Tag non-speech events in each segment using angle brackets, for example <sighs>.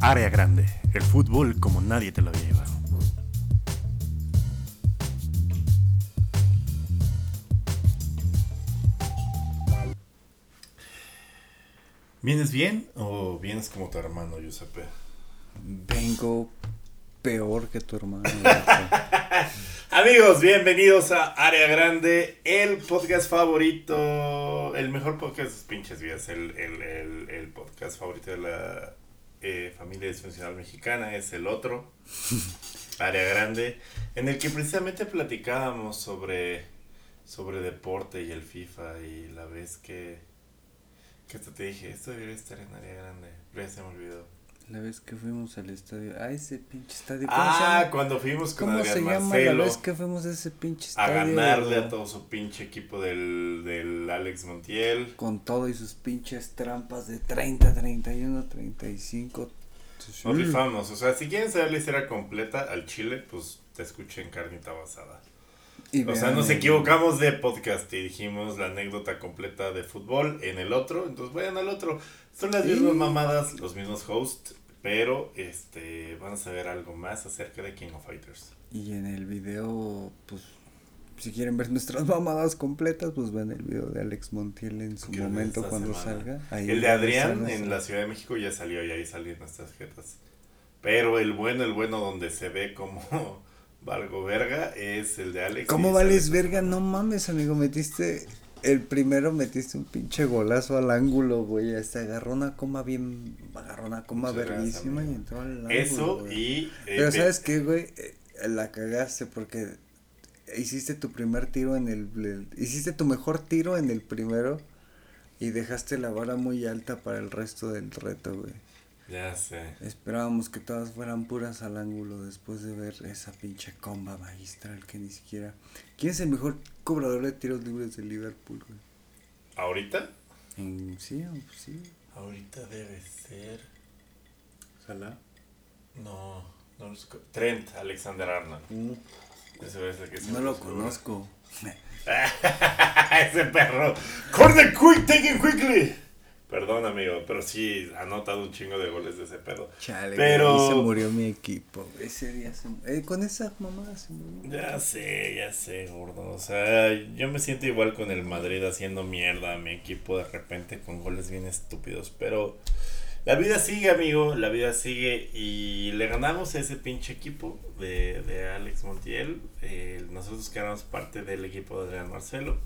Área grande, el fútbol como nadie te lo había llevado. ¿Vienes bien o vienes como tu hermano, Giuseppe? Vengo peor que tu hermano. <laughs> Amigos, bienvenidos a Área Grande, el podcast favorito, el mejor podcast, pinches vías, el, el, el, el podcast favorito de la eh, familia disfuncional mexicana, es el otro, <laughs> Área Grande, en el que precisamente platicábamos sobre, sobre deporte y el FIFA y la vez que, que te dije, esto debería estar en Área Grande, pero ya se me olvidó. La vez que fuimos al estadio. Ah, ese pinche estadio. ¿Cómo se Ah, cuando fuimos con ¿Cómo Adrián se llama Marcelo la vez que fuimos a ese pinche a estadio? ganarle a todo su pinche equipo del, del Alex Montiel. Con todo y sus pinches trampas de 30, 31, 35. Nos rifamos. O sea, si quieren saber la historia completa al Chile, pues te escuchen carnita basada. Y O sea, nos el- equivocamos de podcast y dijimos la anécdota completa de fútbol en el otro. Entonces vayan al otro. Son las Sí. mismas mamadas, los mismos hosts. Pero este van a saber algo más acerca de King of Fighters. Y en el video, pues, si quieren ver nuestras <laughs> mamadas completas, pues ven el video de Alex Montiel en su momento cuando semana. salga. Ahí El de Adrián en la Ciudad de México ya salió y ahí salieron nuestras jetas. Pero el bueno, el bueno donde se ve como <laughs> valgo verga es el de Alex. ¿Cómo vales verga? No mames, amigo, metiste el primero metiste un pinche golazo al ángulo, güey, hasta agarró una coma bien, agarró una coma verguísima y entró al ángulo. Eso güey. y... eh, Pero ¿sabes qué, güey? Eh, La cagaste porque hiciste tu primer tiro en el, el- hiciste tu mejor tiro en el primero y dejaste la vara muy alta para el resto del reto, güey. Ya sé. Esperábamos que todas fueran puras al ángulo después de ver esa pinche comba magistral que ni siquiera. ¿Quién es el mejor cobrador de tiros libres de Liverpool, güey? ¿Ahorita? En, sí, sí. Ahorita debe ser... Salah. No, no los Trent Alexander Arnold. Ese es el que No lo conozco. <laughs> Ese perro. Corner quick, taken quickly. Perdón, amigo, pero sí ha anotado un chingo de goles de ese pedo. Chale, Pero- se murió mi equipo. Ese día se eh, con esa mamada se murió. Ya sé, ya sé, gordo. O sea, yo me siento igual con el Madrid haciendo mierda a mi equipo de repente con goles bien estúpidos. Pero la vida sigue, amigo. La vida sigue. Y le ganamos a ese pinche equipo de, de Alex Montiel. Eh, nosotros que éramos parte del equipo de Adrián Marcelo.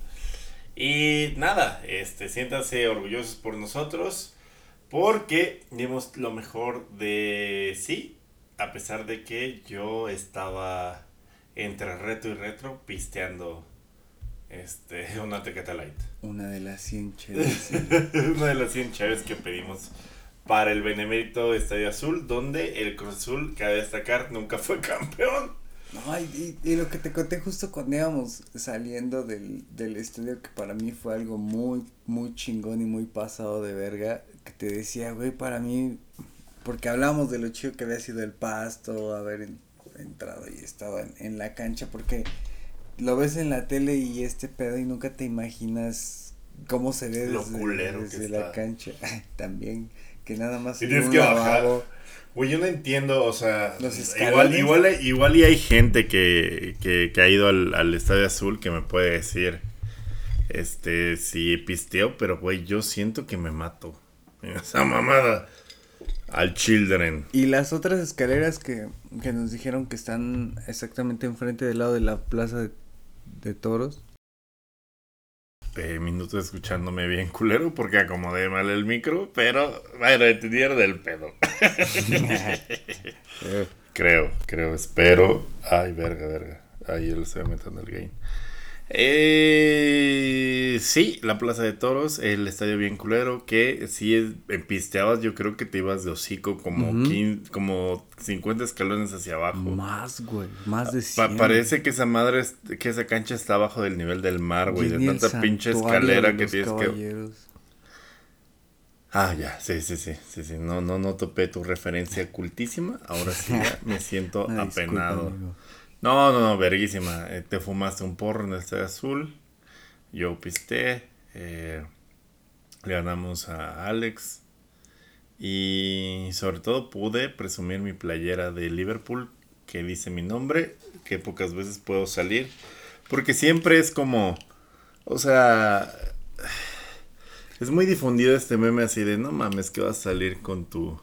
Y nada, este, siéntanse orgullosos por nosotros. Porque dimos lo mejor de sí. A pesar de que yo estaba entre reto y retro pisteando este <laughs> una Tecate Light. Una de las 100 chelas. <laughs> una de las 100 chaves que pedimos para el Benemérito Estadio Azul, donde el Cruz Azul, cabe destacar, nunca fue campeón. No, y, y- lo que te conté justo cuando íbamos saliendo del, del estudio, que para mí fue algo muy, muy chingón y muy pasado de verga, que te decía, güey, para mí, porque hablamos de lo chido que había sido el pasto, haber en- entrado y estado en, en la cancha, porque lo ves en la tele y este pedo y nunca te imaginas cómo se ve Lo desde, la está. cancha. <laughs> También, que nada más tienes que bajar. lavabo. Güey, yo no entiendo, o sea, igual, igual, igual y hay gente que, que, que ha ido al, al Estadio Azul que me puede decir, este, si pisteo, pero güey, yo siento que me mato. <laughs> Esa mamada. Al Children. Y las otras escaleras que, que nos dijeron que están exactamente enfrente del lado de la plaza de, de toros. Eh, minutos escuchándome bien culero porque acomodé mal el micro, pero bueno, entendieron del pedo. <laughs> Creo, creo, espero. Ay, verga, verga. Ahí yo le estoy metiendo el gain. Eh, sí, la Plaza de Toros, el estadio bien culero, que si es, pisteabas, yo creo que te ibas de hocico como, Ujú. 15 como 50 escalones hacia abajo. Más, güey, más de Pa- 100. parece que esa madre, es- que esa cancha está abajo del nivel del mar, güey, de tanta pinche escalera que tienes que... caballeros. Ah, ya, sí, sí, sí, sí, sí, no, no, no topé tu referencia cultísima, ahora sí ya me siento <laughs> disculpa, apenado. No, no, no, verguísima, eh, te fumaste un porro en el Estadio Azul, yo pisté, eh, Le ganamos a Alex. Y sobre todo pude presumir mi playera de Liverpool que dice mi nombre, que pocas veces puedo salir. Porque siempre es como, o sea, es muy difundido este meme así de, no mames, que vas a salir con tu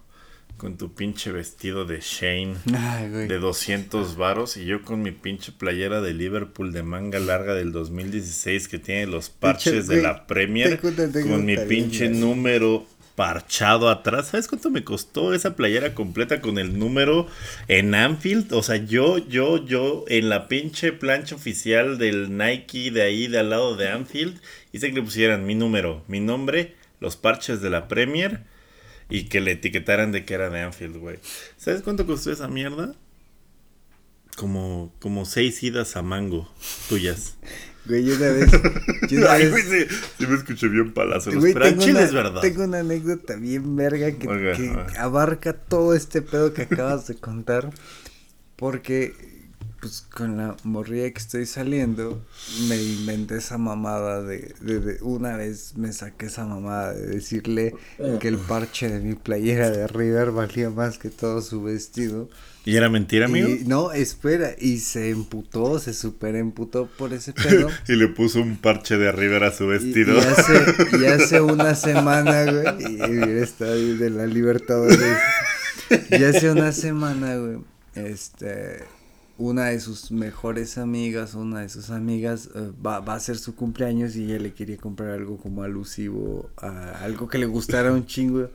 con tu pinche vestido de Shane <laughs> de 200 varos y yo con mi pinche playera de Liverpool de manga larga del 2016 que tiene los parches de la Premier con mi pinche número parchado atrás. ¿Sabes cuánto me costó esa playera completa con el número en Anfield? O sea, yo, yo, yo en la pinche plancha oficial del Nike de ahí, de al lado de Anfield, hice que le pusieran mi número, mi nombre, los parches de la Premier y que le etiquetaran de que era de Anfield, güey. ¿Sabes cuánto costó esa mierda? Como, como seis idas a mango tuyas. <laughs> Güey, yo una vez. Yo una <laughs> Ay, vez güey, sí, sí me escuché bien palazo. Güey, Pero en tengo Chile una- es verdad. Tengo una anécdota bien verga que, abarca todo este pedo que acabas de contar. Porque, pues, con la morrilla que estoy saliendo, me inventé esa mamada de, de, de- Una vez me saqué esa mamada de decirle que el parche de mi playera de River valía más que todo su vestido. ¿Y era mentira, amigo? Y, no, espera, y se emputó, se super emputó por ese pedo. <laughs> Y le puso un parche de River a su vestido. y hace, y hace <laughs> una semana, güey, y ahí de la Libertadores. Y hace una semana, güey, este, una de sus mejores amigas, una de sus amigas, eh, va, va a ser su cumpleaños y ella le quería comprar algo como alusivo a algo que le gustara un chingo.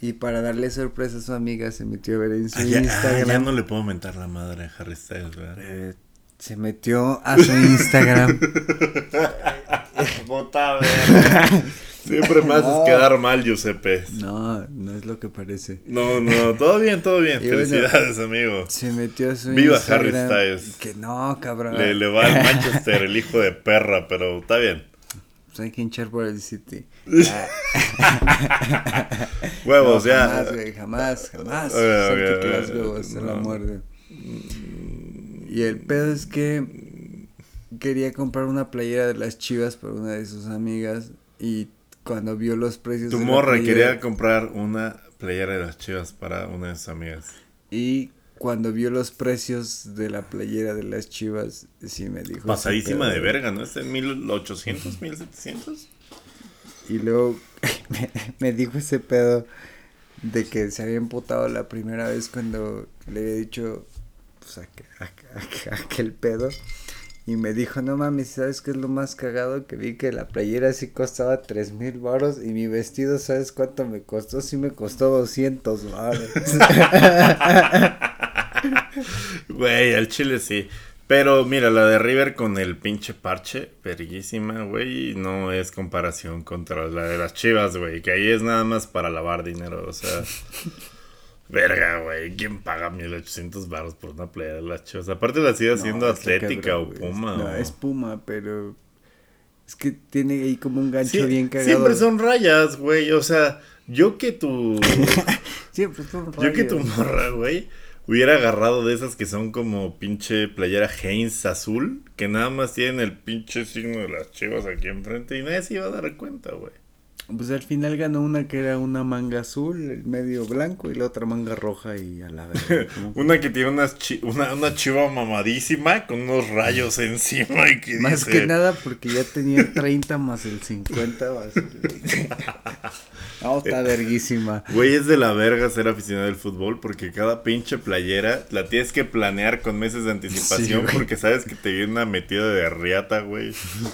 Y para darle sorpresa a su amiga se metió a ver en su Ah, ya, ah, Instagram. ya no le puedo mentar la madre a Harry Styles, ¿verdad? eh, se metió a su Instagram. <laughs> Bota, <laughs> Siempre me haces No. quedar mal, Giuseppe. No, no es lo que parece. No, no, todo bien, todo bien. <laughs> Y bueno, Felicidades, amigo. Se metió a su Viva Instagram. Harry Styles. Que no, cabrón. Le, le va al Manchester, el hijo de perra, pero está bien. Pues hay que hinchar por el City. <laughs> Huevos, No, ya. Jamás, güey, jamás, jamás. Ok, Salte ok, que las huevos hasta la no. muerte. Y el pedo es que quería comprar una playera de las chivas para una de sus amigas y cuando vio los precios Tu de morra quería comprar una playera de las chivas para una de sus amigas. y cuando vio los precios de la playera de las chivas sí me dijo Pasadísima "Ese de pedo". verga, ¿no? ¿Es en 1800, 1700? Y luego <laughs> me, me dijo ese pedo de que se había emputado la primera vez cuando le había dicho pues aqu- aqu- aqu- aquel pedo. Y me dijo, no mames, ¿sabes qué es lo más cagado? Que vi que la playera sí costaba tres mil baros y mi vestido, ¿sabes cuánto me costó? Sí me costó 200 baros. <laughs> Güey, al chile sí. Pero mira, la de River con el pinche parche, verguísima, güey, no es comparación contra la de las chivas, güey, que ahí es nada más para lavar dinero, o sea. <laughs> verga, güey, ¿quién paga 1800 baros por una playa de las chivas? Aparte la sigue haciendo No, atlética cabrón, o puma. No, o- es puma, pero es que tiene ahí como un gancho Sí, bien cagado. Siempre son rayas, güey, o sea, yo que tu... <laughs> Siempre son Yo que tu morra, güey, hubiera agarrado de esas que son como pinche playera Heinz azul, que nada más tienen el pinche signo de las chivas aquí enfrente y nadie se iba a dar cuenta, güey. Pues al final ganó una que era una manga azul, el medio blanco y la otra manga roja y a la vez. <laughs> Una que tiene unas chi- una, una chiva mamadísima con unos rayos encima y que Más dice... que nada porque ya tenía 30 más el 50. más el- <laughs> No, está verguísima. Güey, es de la verga ser aficionado al fútbol porque cada pinche playera la tienes que planear con meses de anticipación Sí, porque sabes que te viene una metida de riata, güey.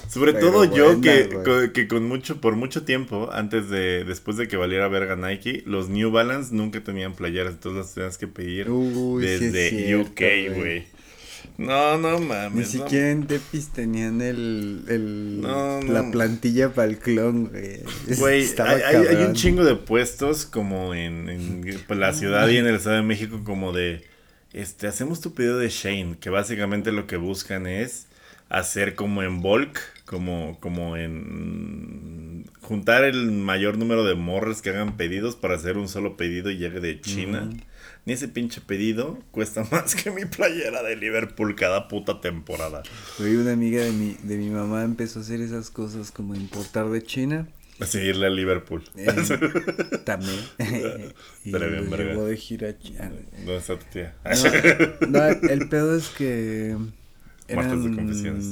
Sobre Pero todo yo que, güey. co- que con mucho, por mucho tiempo, antes de, después de que valiera verga Nike, los New Balance nunca tenían playeras, entonces las tenías que pedir Uy, sí es desde cierto, UK, güey. No, no mames. Ni no siquiera en Tepis tenían el, el No, no. la plantilla para el clon, güey. <laughs> Güey, hay, hay- hay un chingo de puestos como en, en la ciudad y en el Estado de México como de, este, hacemos tu pedido de Shane, que básicamente lo que buscan es hacer como en bulk, como, como en juntar el mayor número de morres que hagan pedidos para hacer un solo pedido y llegue de China. Ni ese pinche pedido cuesta <laughs> más que mi playera de Liverpool cada puta temporada. Güey, una amiga de mi, de mi mamá empezó a hacer esas cosas como importar de China. A seguirle a Liverpool. Eh, <laughs> también. <laughs> y Pero bien, los verga. llevó de gira a Chi- ¿Dónde está tu tía? No, no, el pedo es que Martes de eran, confesiones.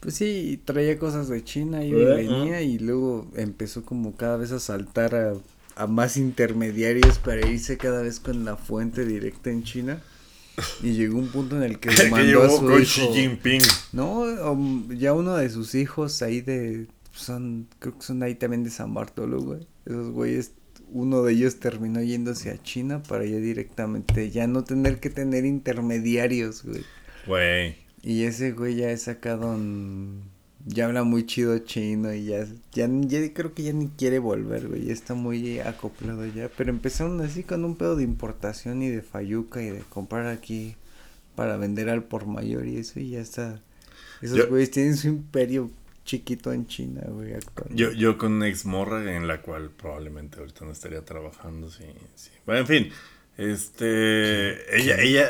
Pues sí, traía cosas de China y ¿Verdad? venía y luego empezó como cada vez a saltar a, a más intermediarios para irse cada vez con la fuente directa en China. Y llegó un punto en el que le <laughs> que mandó llevó a su con hijo. Xi Jinping. No, um, ya uno de sus hijos ahí de son creo que son ahí también de San Bartolo, güey. Esos güeyes uno de ellos terminó yéndose a China para ya directamente ya no tener que tener intermediarios, güey. Güey. Y ese güey ya es sacado en- ya habla muy chido chino y ya, ya, ya creo que ya ni quiere volver, güey, ya está muy acoplado ya, pero empezaron así con un pedo de importación y de fayuca y de comprar aquí para vender al por mayor y eso y ya está. Esos Yo- güeyes tienen su imperio chiquito en China, güey. Yo, yo con una ex morra en la cual probablemente ahorita no estaría trabajando, sí, sí. Bueno, en fin, este, ella, ella,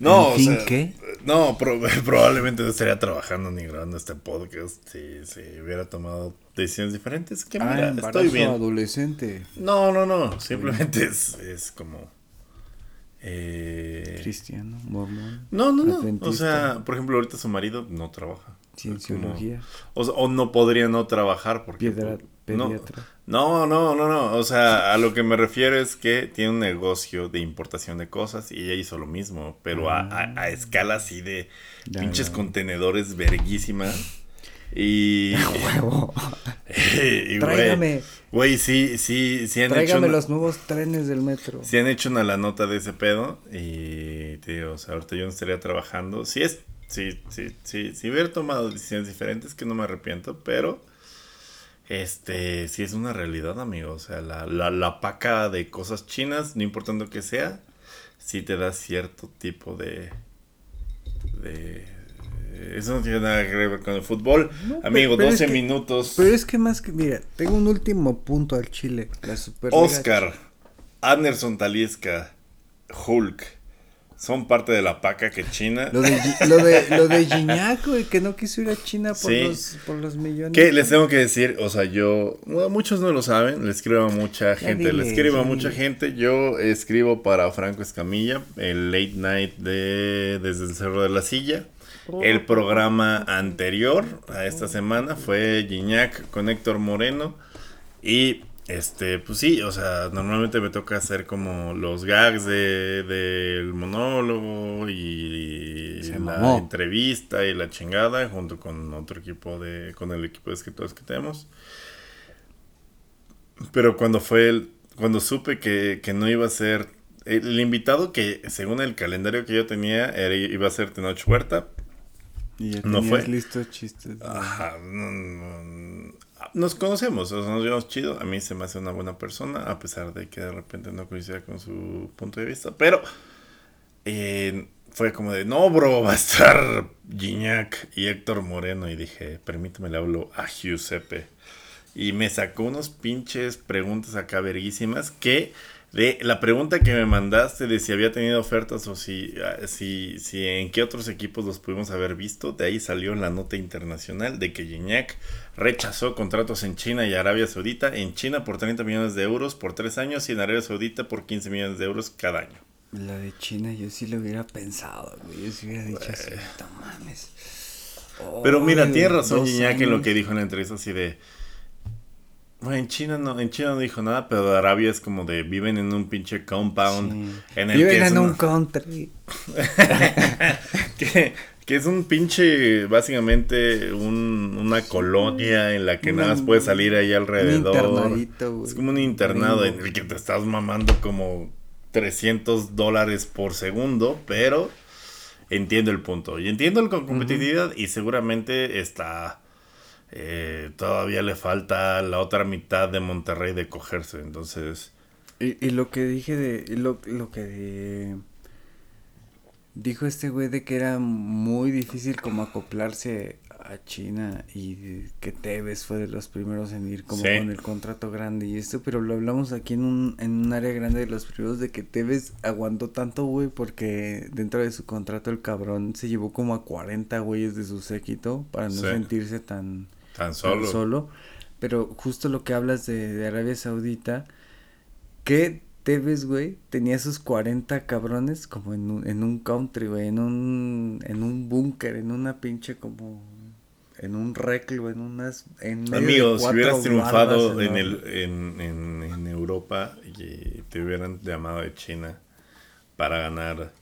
no, ¿En o fin sea, qué? no, pro- <laughs> probablemente no estaría trabajando ni grabando este podcast si, si hubiera tomado decisiones diferentes. Que ah, mira, estoy bien. adolescente, No, no, no, simplemente es, es como, eh, cristiano, mormón, no, no, no, o sea, por ejemplo, ahorita su marido no trabaja. cienciología, O, o no podría no trabajar porque... piedra, pediatra. No, no, no, no. O sea, a lo que me refiero es que tiene un negocio de importación de cosas y ella hizo lo mismo, pero a, a- a escala así de Ya, pinches ya. contenedores verguísimas. Y. Huevo. y, güey, Tráigame, Güey, sí, sí, sí han hecho. tráigame una- los nuevos trenes del metro. Sí han hecho una la nota de ese pedo y digo, o sea, ahorita yo no estaría trabajando. Sí es, sí, sí, sí, si hubiera tomado decisiones diferentes que no me arrepiento, pero este, sí es una realidad, amigo. O sea, la, la, la paca de cosas chinas, no importando que sea, sí te da cierto tipo de, de, eso no tiene nada que ver con el fútbol. No, amigo, pero es 12 que- minutos. Pero es que más que, mira, tengo un último punto al Chile. La. Oscar, Anderson Talisca, Hulk, son parte de la paca que China. Lo de, lo de, lo de Gignac, güey, que no quiso ir a China por, Sí. los, por los millones. ¿Qué les tengo que decir? O sea, yo, bueno, muchos no lo saben, le escribo a mucha gente, le escribo a mucha dile. gente. Yo escribo para Franco Escamilla, el late night de Desde el Cerro de la Silla. El programa anterior a esta semana fue Gignac con Héctor Moreno. Y este, pues sí, o sea, normalmente me toca hacer como los gags de, del monólogo y Se la mamó. entrevista y la chingada junto con otro equipo de, con el equipo de escritores que tenemos. Pero cuando fue el, cuando supe que, que no iba a ser, el, el invitado que según el calendario que yo tenía era, iba a ser Tenoch Huerta, Y ya no fue. listos chistes. de- Ajá, no, no, nos conocemos, nos llevamos chido. A mí se me hace una buena persona, a pesar de que de repente no coincida con su punto de vista. Pero eh, fue como de, no, bro, va a estar Gignac y Héctor Moreno. Y dije, permíteme, le hablo a Giuseppe. Y me sacó unos pinches preguntas acá verguísimas que de la pregunta que me mandaste de si había tenido ofertas o si, ah, si, si en qué otros equipos los pudimos haber visto, de ahí salió la nota internacional de que Gignac rechazó contratos en China y Arabia Saudita, en China por 30 millones de euros por 3 años y en Arabia Saudita por 15 millones de euros cada año. La de China yo sí lo hubiera pensado, güey. Yo sí hubiera dicho así, no mames. Pero mira, tiene razón Gignac en lo que dijo en la entrevista así de... En China no, en China no dijo nada, pero de Arabia es como de viven en un pinche compound Sí. en el Viven que en un country. <laughs> que, que es un pinche, básicamente, un, una colonia en la que nada más Un- puedes salir ahí alrededor. güey. Es como un internado en Gringo. el que te estás mamando como 300 dólares por segundo, pero entiendo el punto. Y entiendo el con competitividad y seguramente está... eh, todavía le falta la otra mitad de Monterrey de cogerse, entonces... Y, y lo que dije de. Lo, lo que de- dijo este güey de que era muy difícil como acoplarse a China y que Tevez fue de los primeros en ir como Sí. con el contrato grande y esto, pero lo hablamos aquí en un, en un área grande de los primeros de que Tevez aguantó tanto, güey, porque dentro de su contrato el cabrón se llevó como a 40 güeyes de su séquito para no Sí. sentirse tan, Tan tan solo. solo. pero justo lo que hablas de, de Arabia Saudita, que Tevez, güey, tenía sus 40 cabrones como en un, en un country, güey, en un, en un búnker, en una pinche como, en un reclo, en unas, en Amigo, si hubieras triunfado en, el, en, en, en Europa y te hubieran llamado de China para ganar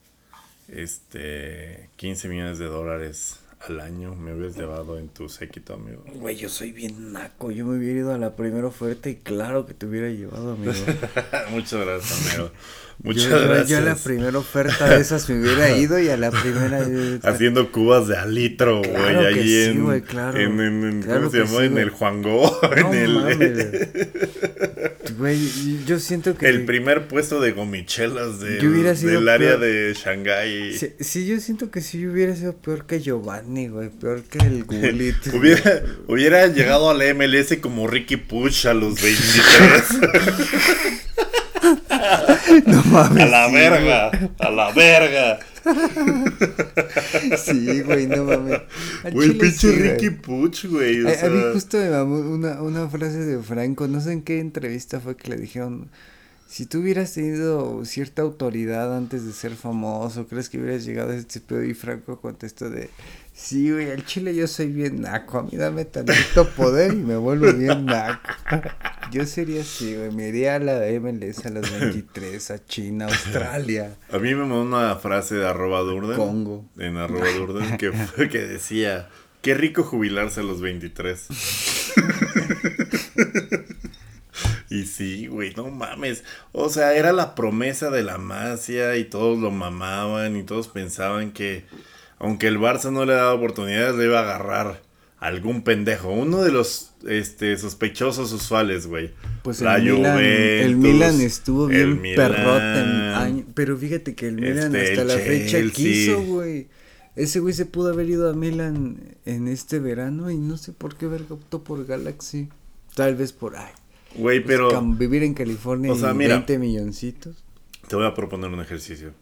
este 15 millones de dólares al año, me hubieras llevado en tu séquito, amigo. Güey, yo soy bien naco, yo me hubiera ido a la primera oferta y claro que te hubiera llevado, amigo. <laughs> Muchas gracias, amigo. Muchas yo, gracias. Yo a la primera oferta de esas me hubiera <laughs> ido y a la primera... yo- Haciendo cubas de al litro, güey, Claro allí sí, en, güey, claro. en, en- en- Claro ¿cómo se que llamó? sí, en el Juango, <laughs> No en el, mames. <laughs> Güey, yo siento que... el primer puesto de gomichelas del, Yo hubiera sido del área peor. de Shanghái. Sí, sí, yo siento que sí hubiera sido peor que Giovanni, güey, peor que el Gulit. Hubiera, hubiera llegado a la MLS como Ricky Puch a los 23. <laughs> no mames. a la sí, verga, a la verga. <laughs> Sí, güey, no mames. Al Güey, chile pinche sí. Ricky Puch, güey. o A, a mí justo me mamó una, una frase de Franco, no sé en qué entrevista fue que le dijeron, si tú hubieras tenido cierta autoridad antes de ser famoso, ¿crees que hubieras llegado a este pedo? Y Franco contestó de, sí, güey, al chile yo soy bien naco, a mí dame tantito poder y me vuelvo bien naco. Yo sería así, güey, me iría a la MLS a las 23, a China, Australia, A mí me mandó una frase de arroba Durden. Congo. En arroba Durden que, que decía, qué rico jubilarse a los 23. y sí, güey, no mames. O sea, era la promesa de la masia y todos lo mamaban y todos pensaban que aunque el Barça no le daba oportunidades, le iba a agarrar a algún pendejo. Uno de los este, sospechosos usuales, güey. Pues La el Milan, el Milan estuvo bien perrote año, pero fíjate que el Milan Este, hasta el la fecha Chelsea. quiso, güey. Ese güey se pudo haber ido a Milan en este verano y no sé por qué verga optó por Galaxy. Tal vez por ay, Güey, pues, pero vivir en California o sea, y mira. 20 milloncitos. te voy a proponer un ejercicio.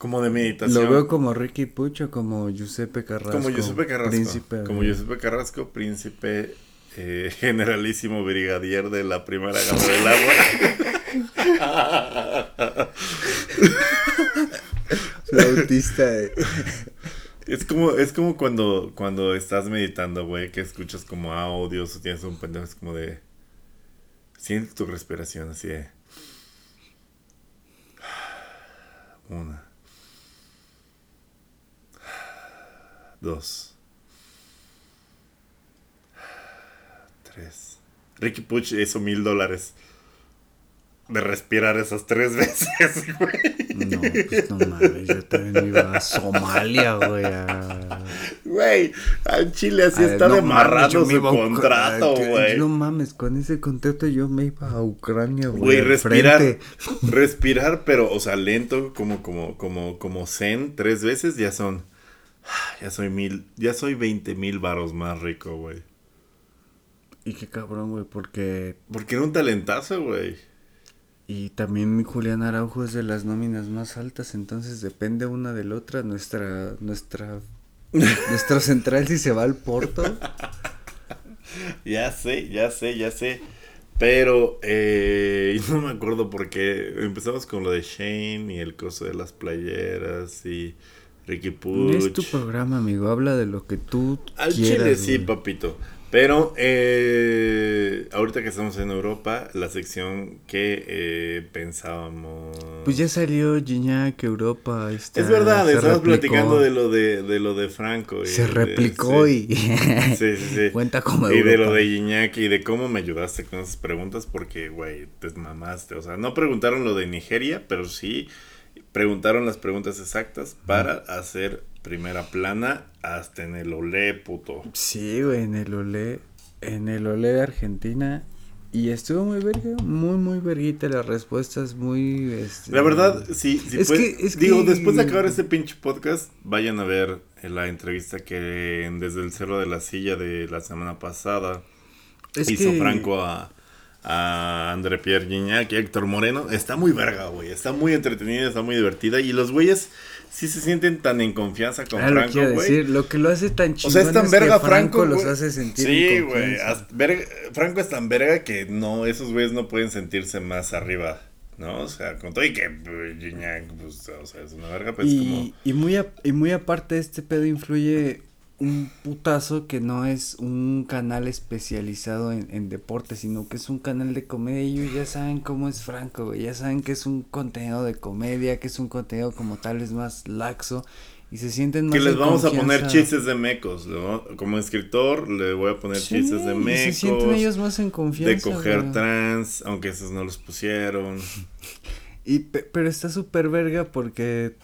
Como de meditación. Lo veo como Ricky Pucho, como Giuseppe Carrasco. Como Giuseppe Carrasco. Príncipe, como. Giuseppe Carrasco, príncipe eh, <laughs> generalísimo brigadier de la primera gama del agua. <laughs> Su autista de- es como, es como cuando, cuando estás meditando, güey, que escuchas como audios o tienes un pendejo, es como de. Siente tu respiración así de. Una. Dos. Tres. Ricky Puch hizo mil dólares. De respirar esas tres <laughs> veces, güey. No, pues no mames, yo también iba a Somalia, güey. a- Güey, al Chile así está no de mames, marrado yo me su contrato, güey. No mames, con ese contrato yo me iba a Ucrania, güey. Güey, respirar, frente. respirar, pero, o sea, lento, como, como, como, como zen, tres veces, ya son, <sighs> ya soy mil, ya soy veinte mil varos más rico, güey. Y qué cabrón, güey, porque... Porque era un talentazo, güey. Y también Julián Araujo es de las nóminas más altas, entonces depende una de la otra. Nuestra, nuestra, <laughs> nuestro central si se va al Porto. <laughs> Ya sé, ya sé, ya sé. Pero, eh, <laughs> no me acuerdo por qué. Empezamos con lo de Shane y el coso de las playeras y Ricky Puch. Es tu programa, amigo, habla de lo que tú Al quieras. chile sí, güey. papito. Pero eh, ahorita que estamos en Europa, la sección que eh, pensábamos. Pues ya salió Gignac, Europa. está- es verdad, estamos replicó. platicando de lo de, de lo de Franco. y Se replicó y... <laughs> <laughs> Sí, sí, sí. Cuenta como Y de lo de Iñak y de cómo me ayudaste con esas preguntas, porque, güey, te mamaste. O sea, no preguntaron lo de Nigeria, pero sí preguntaron las preguntas exactas para hacer primera plana hasta en el olé, puto. Sí, güey, en el Olé, en el Olé de Argentina. Y estuvo muy verga, muy, muy verguita las respuestas, muy... Este, La verdad, sí, sí Es puede- que- es digo, que- después de acabar este pinche podcast, vayan a ver la entrevista que desde el Cerro de la Silla de la semana pasada es hizo que- Franco a, a André Pierre Gignac y Héctor Moreno. Está muy verga, güey. Está muy entretenida, está muy divertida. Y los güeyes sí se sienten tan en confianza con Ah, lo Franco, quiero güey. decir, lo que lo hace tan chingón O sea, es tan que verga Franco, Franco, los hace sentir Sí, güey. Franco es tan verga que no, esos güeyes no pueden sentirse más arriba, ¿no? O sea, con todo y que pues, Gignac, pues, o sea, es una verga, pues y, como... y muy a- y muy aparte este pedo influye un putazo que no es un canal especializado en, en deporte, sino que es un canal de comedia y ellos ya saben cómo es Franco, güey, ya saben que es un contenido de comedia, que es un contenido como tal es más laxo y se sienten más Que les vamos a poner confianza. chistes de mecos, ¿no? Como escritor le voy a poner Sí, chistes de y mecos. se sienten ellos más en confianza. de coger güey. trans, aunque esos no los pusieron. <laughs> Y pe- pero está súper verga porque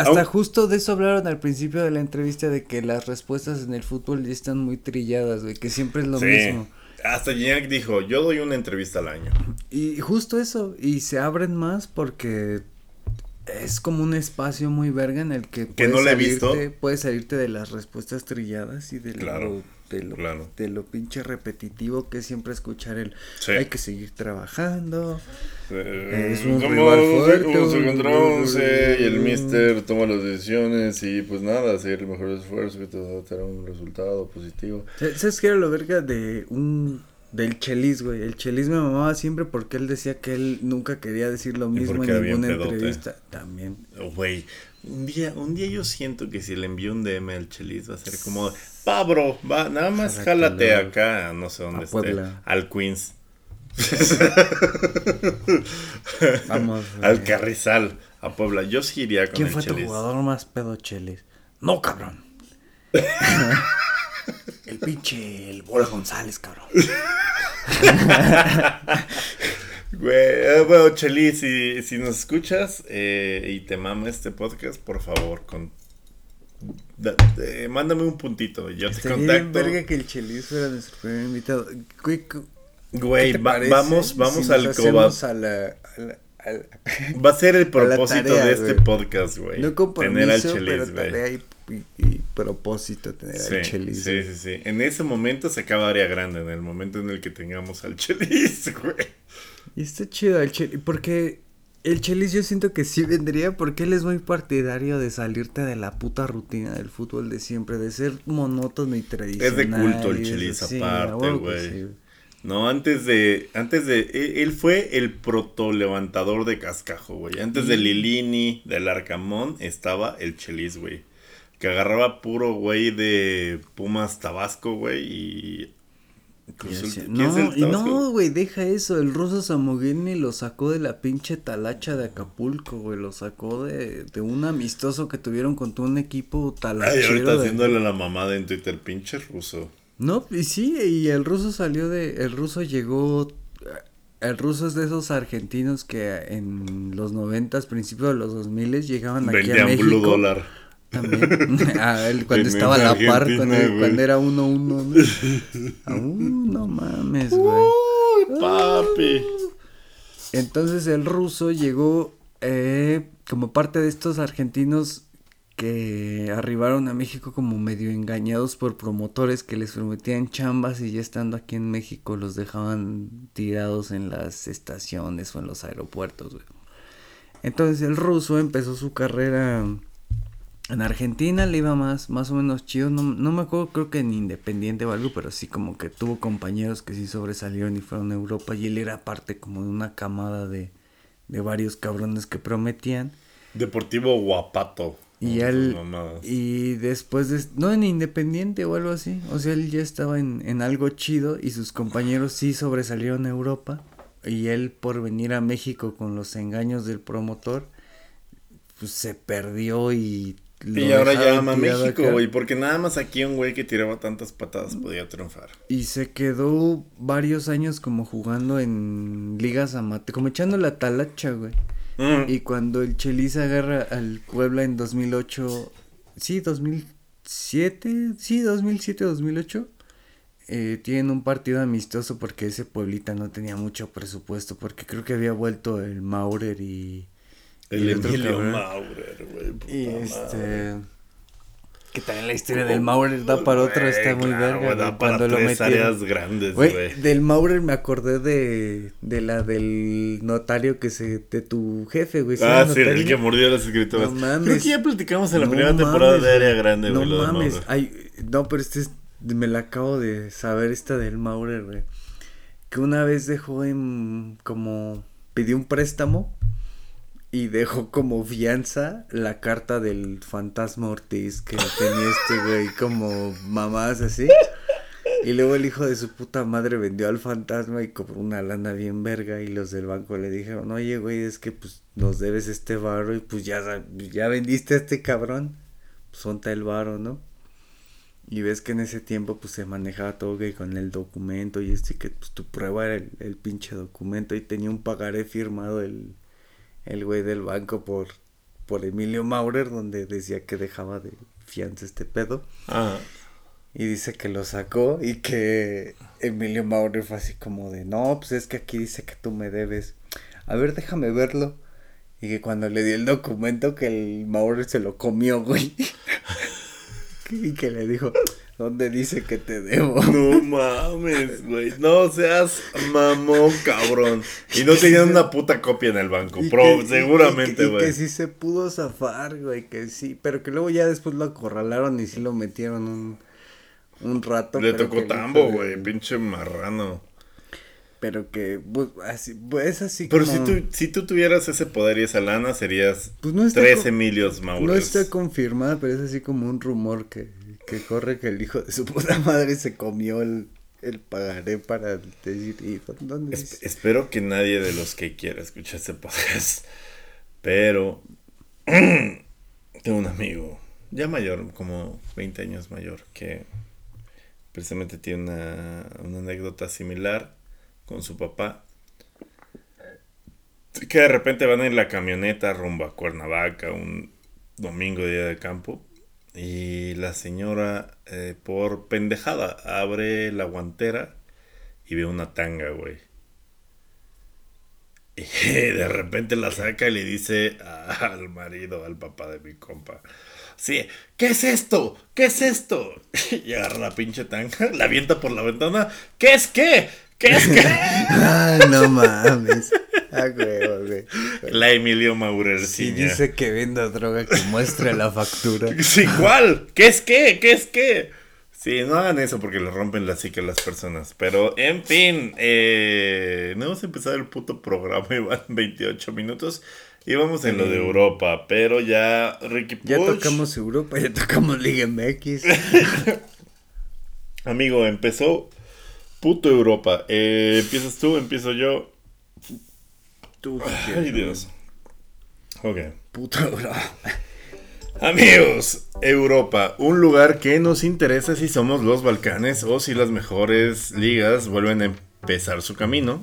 hasta Au- justo de eso hablaron al principio de la entrevista de que las respuestas en el fútbol ya están muy trilladas, güey, que siempre es lo sí. mismo. Hasta Gignac dijo, yo doy una entrevista al año. Y justo eso, y se abren más porque es como un espacio muy verga en el que Que no he visto. puedes salirte de las respuestas trilladas y de lo, Claro, de lo, claro. de lo pinche repetitivo que es siempre escuchar el Sí. hay que seguir trabajando. Eh, Es un como rival fuerte, un- contra once, y el mister toma las decisiones y pues nada, hacer el mejor esfuerzo que te va a dar un resultado positivo. ¿Sabes qué era lo verga de un del Chelis, güey? El Chelis me mamaba siempre porque él decía que él nunca quería decir lo mismo en ninguna entrevista. También. Güey, un día, un día yo siento que si le envío un DM al Chelis va a ser como, va bro, va, nada más jálate acá, no sé dónde Puebla. al Queens. <laughs> Vamos. <laughs> al güey. Carrizal, a Puebla. Yo sí iría con ¿Quién el fue tu jugador más pedo, Chelis? No, cabrón. <laughs> el pinche, el Bola González, cabrón. Güey, eh, bueno, Chelis, si, si nos escuchas eh, y te mama este podcast, por favor, con da- eh, mándame un puntito, yo te Estaría contacto. verga que el Chelis fuera nuestro primer invitado. Güey, Güey, ¿qué te va- parece vamos, vamos si al coba. a la, a la- a la- <laughs> Va a ser el propósito tarea, de este güey. podcast, güey. No tener al compromiso, Chelis, pero güey. tarea y, y- y propósito tener Sí, al Chelis. sí, güey. sí, sí. En ese momento se acaba área grande, en el momento en el que tengamos al Chelis, <laughs> güey. Y está chido el Chelis, porque el Chelis yo siento que sí vendría porque él es muy partidario de salirte de la puta rutina del fútbol de siempre, de ser monótono y tradicional. culto el y eso, Chelis aparte, güey. sí, No, antes de, antes de, él, él fue el proto levantador de cascajo, güey. Antes de Lilini, del Arcamón, estaba el Chelis, güey. Que agarraba puro güey de Pumas Tabasco, güey, y... Decía, Azul- ¿quién es No, no, güey, deja eso. El ruso Samoguini lo sacó de la pinche talacha de Acapulco, güey. Lo sacó de, de un amistoso que tuvieron contra un equipo Ay, talachero. ahorita de- haciéndole la mamada en Twitter, pinche ruso. No, y sí, y el ruso salió de, el ruso llegó, el ruso es de esos argentinos que en los noventas, principios de los dos miles llegaban aquí a México. blue dólar. También, <laughs> a él cuando En estaba a la par, cuando, era uno uno, ¿no? Aún no mames, güey. Uy, papi. Entonces el ruso llegó eh, como parte de estos argentinos que arribaron a México como medio engañados por promotores que les prometían chambas y ya estando aquí en México los dejaban tirados en las estaciones o en los aeropuertos. güey. Entonces el ruso empezó su carrera en Argentina, le iba más, más o menos chido, no, no me acuerdo, creo que en Independiente o algo, pero sí como que tuvo compañeros que sí sobresalieron y fueron a Europa y él era parte como de una camada de, de varios cabrones que prometían. Deportivo Guapato. Y él, y después de, no en Independiente o algo así, o sea, él ya estaba en, en algo chido y sus compañeros sí sobresalieron a Europa y él por venir a México con los engaños del promotor, pues se perdió y... Y ahora ya dejaron ama a México, güey. Porque nada más aquí un güey que tiraba tantas patadas podía triunfar. Y se quedó varios años como jugando en ligas amateur, como echando la talacha, güey. Mm. Y cuando el Chelis agarra al Puebla en 2008, sí, 2007, sí, 2007, 2008, eh, tienen un partido amistoso porque ese Pueblita no tenía mucho presupuesto, porque creo que había vuelto el Maurer y... El Emilio. Maurer, güey. Y madre. este... Que también la historia del Maurer da para otro, está muy claro, verga. da para cuando lo tres metieron. áreas grandes, Güey, del Maurer me acordé de, de la del notario que se, de tu jefe, güey. Ah, sí, el que mordió a las escritoras. No mames. Creo que ya platicamos en la No primera temporada de Área. Grande, No güey. lo del mames, ay, no, pero este es, me la acabo de saber esta del Maurer, güey. Que una vez dejó en, como, pidió un préstamo y dejó como fianza la carta del fantasma Ortiz que tenía este güey como mamás así. Y luego el hijo de su puta madre vendió al fantasma y cobró una lana bien verga y los del banco le dijeron, oye güey, es que pues nos debes este varo y pues ya, ya vendiste a este cabrón, pues ponte el varo, ¿no? Y ves que en ese tiempo pues se manejaba todo que con el documento y este que pues tu prueba era el, el pinche documento y tenía un pagaré firmado el, el güey del banco por, por Emilio Maurer donde decía que dejaba de fianza este pedo. Ah, Y dice que lo sacó y que Emilio Maurer fue así como de, no, pues es que aquí dice que tú me debes. A ver, déjame verlo. Y que cuando le dio el documento que el Maurer se lo comió, güey. <laughs> y que le dijo, ¿dónde dice que te debo? no mames, güey. No seas mamón, cabrón. Y no tenían una puta copia en el banco. Pro, que- seguramente, y que- güey. que sí se pudo zafar, güey, que sí. Pero que luego ya después lo acorralaron y sí lo metieron un, un rato. Le tocó tambo, güey. Pinche marrano. Pero que, pues, así, pues es así Pero como... si tú, si tú tuvieras ese poder y esa lana, serías Pues no tres Emilios. No está confirmada, pero es así como un rumor que, que corre que el hijo de su puta madre se comió el, el pagaré para decir, ¿y dónde Es- espero que nadie de los que quiera escuchar este podcast. Pero <clears throat> tengo un amigo, ya mayor, como 20 años mayor, que precisamente tiene una, una anécdota similar con su papá. Que de repente van en la camioneta rumbo a Cuernavaca un domingo día de campo. Y la señora, eh, por pendejada, abre la guantera y ve una tanga, güey. <laughs> Y de repente la saca y le dice al marido, al papá de mi compa. Sí, ¿qué es esto? ¿Qué es esto? <laughs> Y agarra la pinche tanga, <laughs> la avienta por la ventana. ¿Qué es qué? ¿Qué es qué? Ah, no mames. Ah, güey, güey. La Emilio Si Maurerciña. dice que venda droga, que muestre la factura. Sí, ¿cuál? ¿Qué es qué? ¿Qué es qué? Sí, no hagan eso porque le rompen la psique a las personas. Pero, en fin, eh, no hemos empezado el puto programa y van 28 minutos. Y vamos en lo de Europa, pero ya Ricky Ya Puig, tocamos Europa, ya tocamos Liga MX. <laughs> amigo, empezó puto Europa. Eh, ¿Empiezas tú? ¿Empiezo yo? Tú, Ay, Dios. Ok. Puta Europa. <laughs> Amigos, Europa, un lugar que nos interesa si somos los Balcanes o si las mejores ligas vuelven a empezar su camino.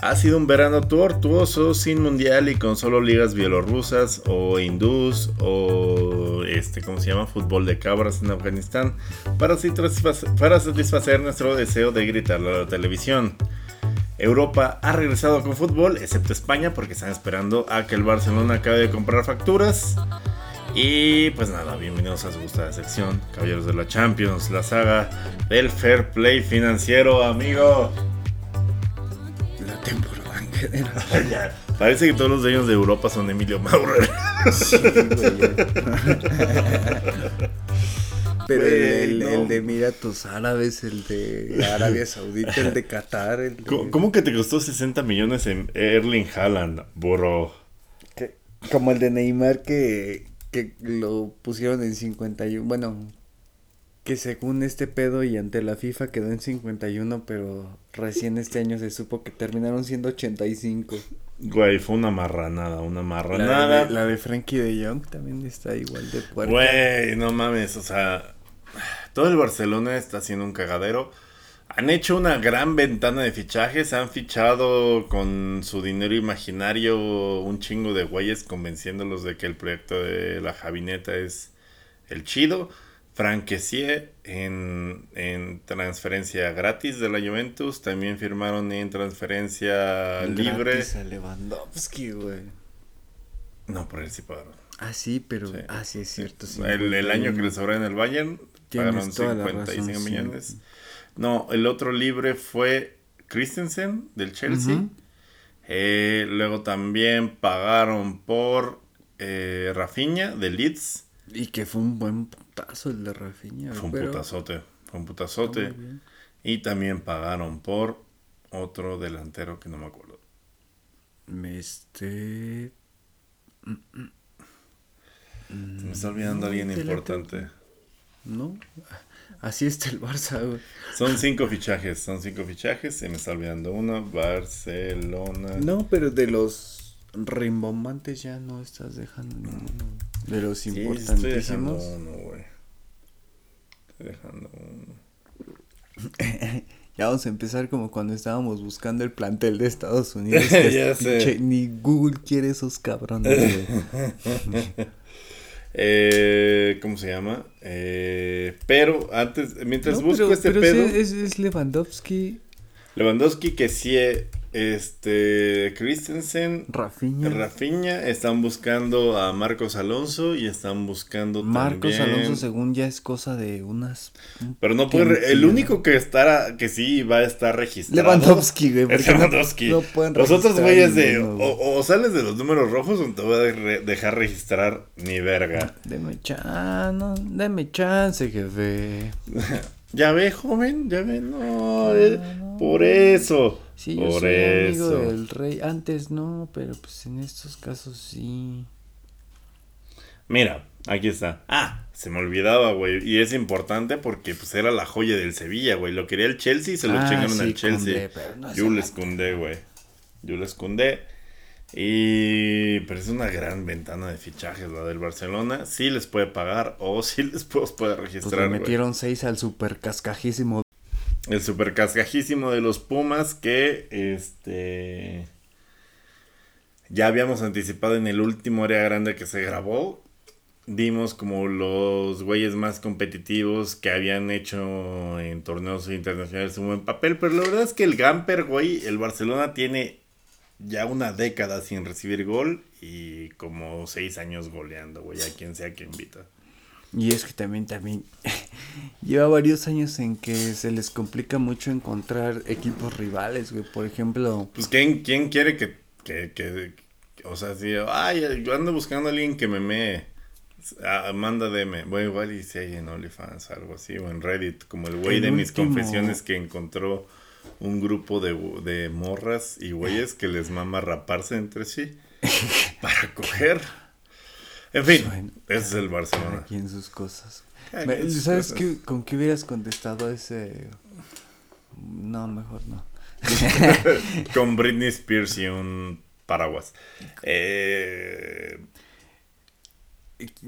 Ha sido un verano tortuoso, sin mundial y con solo ligas bielorrusas o hindús o este, ¿cómo se llama? Fútbol de cabras en Afganistán para satisfacer, para satisfacer nuestro deseo de gritar a la televisión. Europa ha regresado con fútbol, excepto España, porque están esperando a que el Barcelona acabe de comprar facturas. Y pues nada, bienvenidos a su gustada sección, Caballeros de la Champions, la saga del fair play financiero, amigo. En general. <laughs> Ya, Parece que todos los dueños de Europa son Emilio Maurer. <laughs> Sí, güey, ya. Pero el, Güey, el- no. el de Emiratos Árabes, el de Arabia Saudita, el de Qatar, el de... ¿Cómo, cómo que te costó 60 millones en Erling Haaland, que- como el de Neymar que, que lo pusieron en 51, bueno, que según este pedo y ante la FIFA quedó en 51, pero recién este año se supo que terminaron siendo 85. Güey, fue una marranada, una La marranada. de, la de Frankie de Jong también está igual de puerta. Güey, no mames, o sea, todo el Barcelona está haciendo un cagadero. Han hecho una gran ventana de fichajes, han fichado con su dinero imaginario un chingo de güeyes convenciéndolos de que el proyecto de la Javineta es el chido. Franquesie en, en transferencia gratis de la Juventus, también firmaron en transferencia libre. Gratis a Lewandowski, güey. No, por él sí pagaron. Ah, sí, pero. Sí. Ah, sí, es cierto. sí, el, el año que le 51. sobró en el Bayern, pagaron toda la 55 razón, sí. millones. No, el otro libre fue Christensen del Chelsea. Eh, luego también pagaron por eh, Rafinha del Leeds. Y que fue un buen putazo el de Rafinha. Fue un pero- putazote. Fue un putazote. Y también pagaron por otro delantero que no me acuerdo. Este. Se me está olvidando No, alguien importante. No. Así está el Barça, güey. Son cinco fichajes, son cinco fichajes. Se me está olvidando uno. Barcelona. No, pero de los rimbombantes ya no estás dejando ninguno. De los Sí, estoy dejando importantísimos. uno, güey. Dejando uno. <laughs> Ya vamos a empezar como cuando estábamos buscando el plantel de Estados Unidos. <laughs> Ya sé. Che, ni Google quiere esos cabrones. <laughs> Eh, ¿Cómo se llama? Eh, pero antes, mientras No, busco pero, este pero pedo, es, es Lewandowski, Lewandowski, que sí, este, Christensen, Rafinha. Rafinha, están buscando a Marcos Alonso y están buscando Marcos también... Alonso, según ya es cosa de unas. Pero no puede, el único que estará, que sí va a estar registrado. Lewandowski, güey. Es no- Lewandowski. No, pueden Los otros güeyes de, o, o sales de los números rojos o no te voy a re- dejar registrar ni verga. Deme chance, deme chance, jefe. <laughs> Ya ve, joven, ya ve, no, eh, por eso, Sí, yo por soy amigo eso. del rey. Antes no, pero pues en estos casos sí. Mira, aquí está. Ah, se me olvidaba, güey, y es importante porque pues era la joya del Sevilla, güey, lo quería el Chelsea y se lo Ah, chingaron sí, al Chelsea. No se Jules mata. Koundé, güey. Jules Koundé. Y pero es una gran ventana de fichajes la del Barcelona. Sí les puede pagar o <laughs> sí les puede, puede Pues registrar, le güey. metieron seis al super cascajísimo. El super cascajísimo de los Pumas que este ya habíamos anticipado en el último área grande que se grabó. Dimos como los güeyes más competitivos que habían hecho en torneos internacionales un buen papel, pero la verdad es que el Gamper, güey, el Barcelona tiene ya una década sin recibir gol y como seis años goleando, güey, a quien sea que invita. Y es que también, también <laughs> lleva varios años en que se les complica mucho encontrar equipos rivales, güey. Por ejemplo, Pues, ¿quién, quién quiere que, que, que- que- o sea, si, ay, yo ando buscando a alguien que me mee, ah, manda DM, bueno, igual y si hay en OnlyFans, algo así, o en Reddit, como el güey El de mis último- confesiones que encontró un grupo de, de morras y güeyes que les mama raparse entre sí <laughs> para coger. En fin, Bueno, ese es el Barcelona. aquí en sus cosas. Me- sus ¿Sabes cosas. qué, con qué hubieras contestado ese? No, mejor no. <laughs> Con Britney Spears y un paraguas. Eh,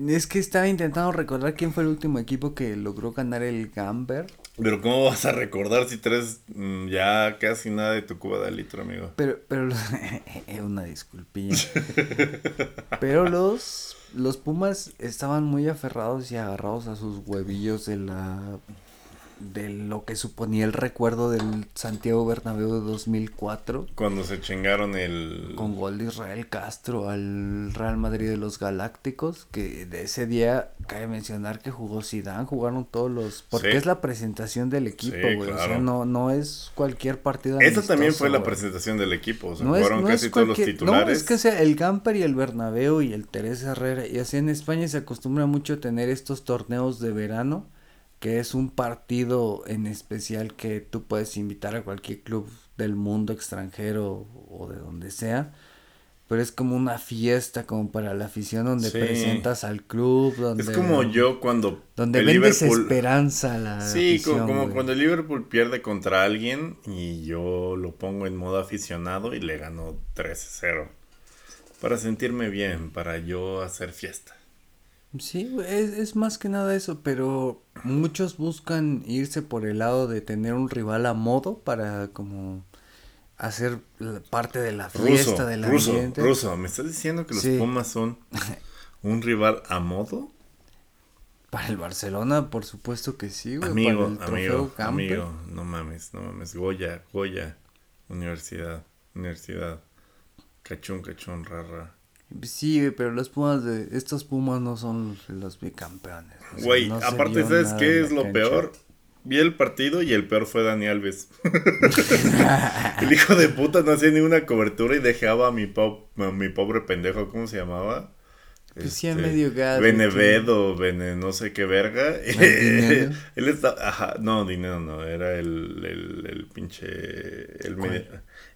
Es que estaba intentando recordar quién fue el último equipo que logró ganar el Gamber. Pero ¿cómo vas a recordar si traes mm, ya casi nada de tu cuba de litro, amigo? Pero, pero los- <laughs> una disculpilla. pero los, los Pumas estaban muy aferrados y agarrados a sus huevillos de la de lo que suponía el recuerdo del Santiago Bernabéu de 2004 Cuando se chingaron el... con gol de Israel Castro al Real Madrid de los Galácticos que de ese día cabe mencionar que jugó Zidane jugaron todos los porque Sí. es la presentación del equipo Sí, güey o claro. sea no no es cualquier partido Esa también fue la presentación del equipo. O sea, No es, fueron no casi es todos los titulares. No, es que o sea, el Gamper y el Bernabéu y el Teresa Herrera, y así en España se acostumbra mucho tener estos torneos de verano, que es un partido en especial que tú puedes invitar a cualquier club del mundo extranjero o de donde sea, pero es como una fiesta como para la afición donde Sí. presentas al club, donde... Es como yo cuando Donde el vendes Liverpool- esperanza a la Sí, afición, como cuando el Liverpool pierde contra alguien y yo lo pongo en modo aficionado y le gano 3-0. Para sentirme bien, para yo hacer fiesta. Sí, es, es más que nada eso, pero muchos buscan irse por el lado de tener un rival a modo para como hacer parte de la Ruso, fiesta del ruso, ambiente. ruso, ¿me estás diciendo que los Sí. Pumas son <laughs> un rival a modo? Para el Barcelona, por supuesto que sí, güey. Amigo, para el trofeo amigo, Camper. amigo, no mames, no mames. Goya, Goya, universidad, universidad. Cachón, cachón, rara. Sí, pero los Pumas de... Estos Pumas no son los bicampeones. o sea, Güey, no aparte, ¿sabes qué es lo cancha. peor? Vi el partido y el peor fue Dani Alves. <laughs> el hijo de puta no hacía ni una cobertura y dejaba a mi, po- a mi pobre pendejo, ¿cómo se llamaba? Este, Pues sí, a medio gas, Benevedo, Bene, no sé qué verga. <laughs> Él está, ajá, no, dinero no, era el, el, el pinche, el, medio-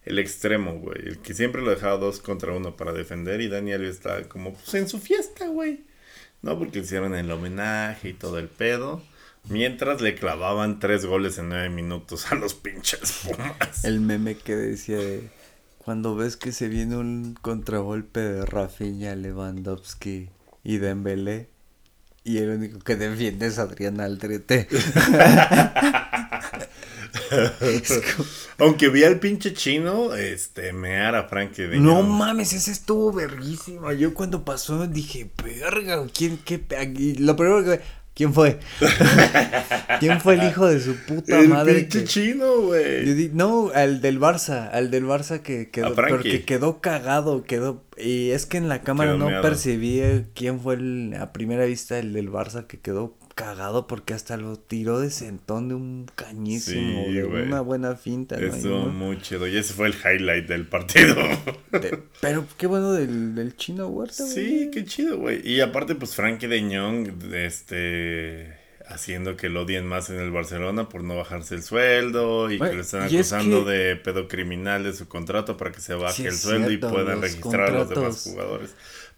el extremo, güey, el que siempre lo dejaba dos contra uno para defender y Dani Alves está como, pues en su fiesta, güey. No, porque le hicieron el homenaje y todo el pedo. Mientras le clavaban tres goles en nueve minutos a los pinches Pumas. El meme que decía de... Cuando ves que se viene un contragolpe de Rafinha, Lewandowski y Dembélé... Y el único que defiende es Adrián Aldrete. <laughs> Como- <laughs> Aunque vi al pinche chino, este, mear a Frankie de No mames, ese estuvo verguísima. Yo cuando pasó dije, verga, ¿quién, qué? pe-?" Y lo primero que... ¿Quién fue? <laughs> ¿Quién fue el hijo de su puta El madre? pinche que- chino, güey. no, al del Barça, al del Barça que quedó, porque quedó cagado, quedó, y es que en la cámara Quedó no meado. percibí quién fue el, a primera vista el del Barça que quedó cagado porque hasta lo tiró de sentón de un cañísimo, Sí, de una buena finta, ¿no? Estuvo muy chido. Y ese fue el highlight del partido. <laughs> de- pero qué bueno del, del chino Huerta, güey. Sí, qué chido, güey. Y aparte, pues Frankie de Jong, este, haciendo que lo odien más en el Barcelona por no bajarse el sueldo y que lo están y es acusando que- de pedocriminal de su contrato para que se baje Sí, el sueldo cierto, y puedan registrar a los demás jugadores.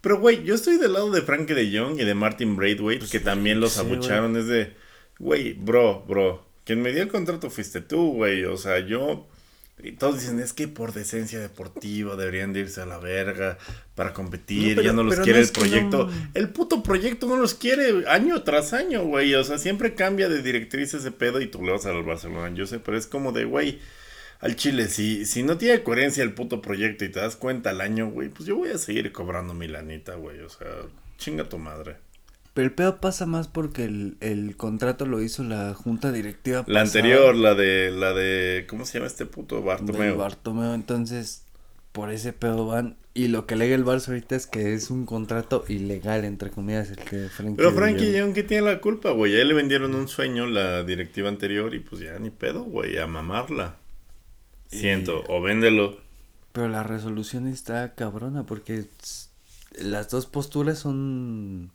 Pero, güey, yo estoy del lado de Frankie de Jong y de Martin Braithwaite, que también los Pues sí, abucharon. Es de, güey, bro, bro, quien me dio el contrato fuiste tú, güey. O sea, yo... Y todos dicen, es que por decencia deportiva deberían de irse a la verga para competir, No, pero- ya no los quiere no el proyecto. no- El puto proyecto no los quiere año tras año, güey. O sea, siempre cambia de directriz ese pedo y tú le vas al Barcelona, yo sé, pero es como de, güey, al Chile, si, si no tiene coherencia el puto proyecto y te das cuenta al año, güey, pues yo voy a seguir cobrando mi lanita, güey. O sea, chinga tu madre. Pero el pedo pasa más porque el, el contrato lo hizo la junta directiva La pasada anterior, la de, la de, ¿cómo se llama este puto del Bartomeu? Bartomeu, entonces por ese pedo van y lo que alega el Barça ahorita es que es un contrato ilegal entre comillas el que Frankie Pero de Frankie Young, ¿qué tiene la culpa, güey? A él le vendieron un sueño la directiva anterior y pues ya ni pedo, güey, a mamarla. Siento, o véndelo. Pero la resolución está cabrona porque las dos posturas son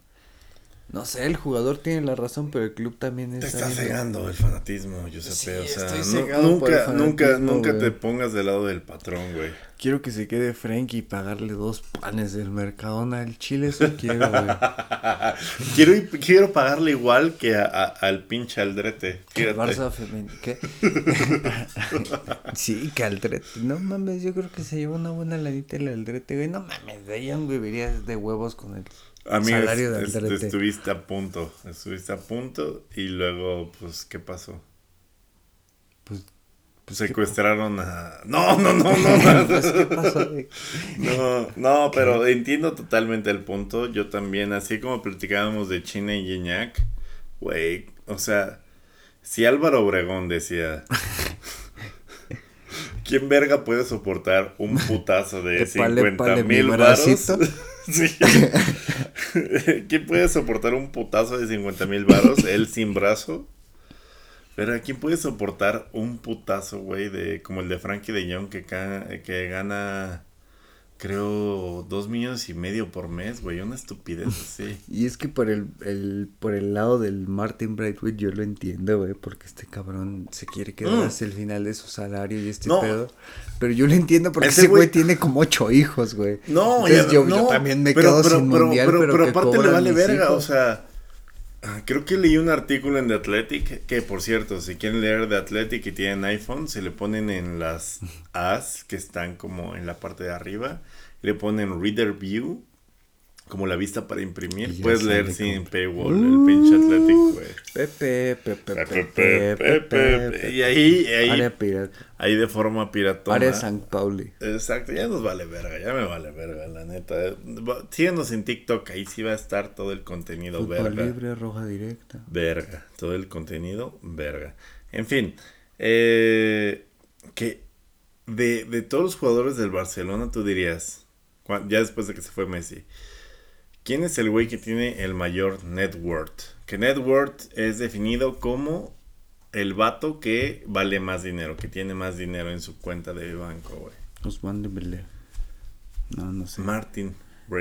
no sé, el jugador tiene la razón, pero el club también Te es está cegando el fanatismo, Giuseppe. Sí, o sea, estoy el nunca, nunca, nunca te pongas del lado del patrón, güey. Quiero que se quede Frankie y pagarle dos panes del Mercadona al Chile, eso quiero, güey. <laughs> quiero, quiero pagarle igual que a- a- al pinche Aldrete. Fíjate. Barça femenino, ¿qué? <laughs> sí, que Aldrete, no mames, yo creo que se lleva una buena lanita el Aldrete, güey, no mames, de Young vivirías de huevos con el Amigo, salario de estuviste a punto, estuviste a punto y luego, pues, ¿qué pasó? Pues, pues, Secuestraron a... <laughs> No, no, no, no, <laughs> no. Pues, ¿qué pasó? No, no, pero entiendo totalmente el punto. Yo también, así como platicábamos de China y Gignac, güey, o sea, si Álvaro Obregón decía, <laughs> ¿quién verga puede soportar un <laughs> putazo de Épale, 50 épale, mi mil varos? <laughs> Sí. <laughs> ¿Quién puede soportar un putazo de 50 mil varos? Él sin brazo. Pero ¿quién puede soportar un putazo, güey, de como el de Frankie de Jong que, que gana, creo, dos millones y medio por mes, güey? Una estupidez así. <laughs> Y es que por el, el, por el lado del Martin Braithwaite yo lo entiendo, güey, porque este cabrón se quiere quedar Mm. hasta el final de su salario y este No. pedo. Pero yo lo entiendo porque Ese güey tiene como ocho hijos, güey. No, Entonces ya- yo, no, yo también me pero- quedo pero- sin pero- mundial, pero, pero, pero que aparte le vale verga, o sea, creo que leí un artículo en The Athletic, que por cierto, si quieren leer The Athletic y tienen iPhone, se le ponen en las <laughs> As que están como en la parte de arriba, le ponen Reader View, como la vista para imprimir, puedes leer sin paywall el pinche Athletic, güey. Pepe, Pepe, Pepe, Pepe, Pepe, Pepe, Pepe. Y ahí, ahí, Área pirata. ahí de forma piratona. Área San Pauli. Exacto, ya nos vale verga, ya me vale verga, la neta. Síguenos en TikTok, ahí sí va a estar todo el contenido verga. libre, roja directa. Verga, todo el contenido verga. En fin, eh, que de, de todos los jugadores del Barcelona tú dirías, ya después de que se fue Messi. ¿Quién es el güey que tiene el mayor net worth? Que net worth es definido como el vato que vale más dinero, que tiene más dinero en su cuenta de banco, güey. Usman Dembélé. No, no sé. Martin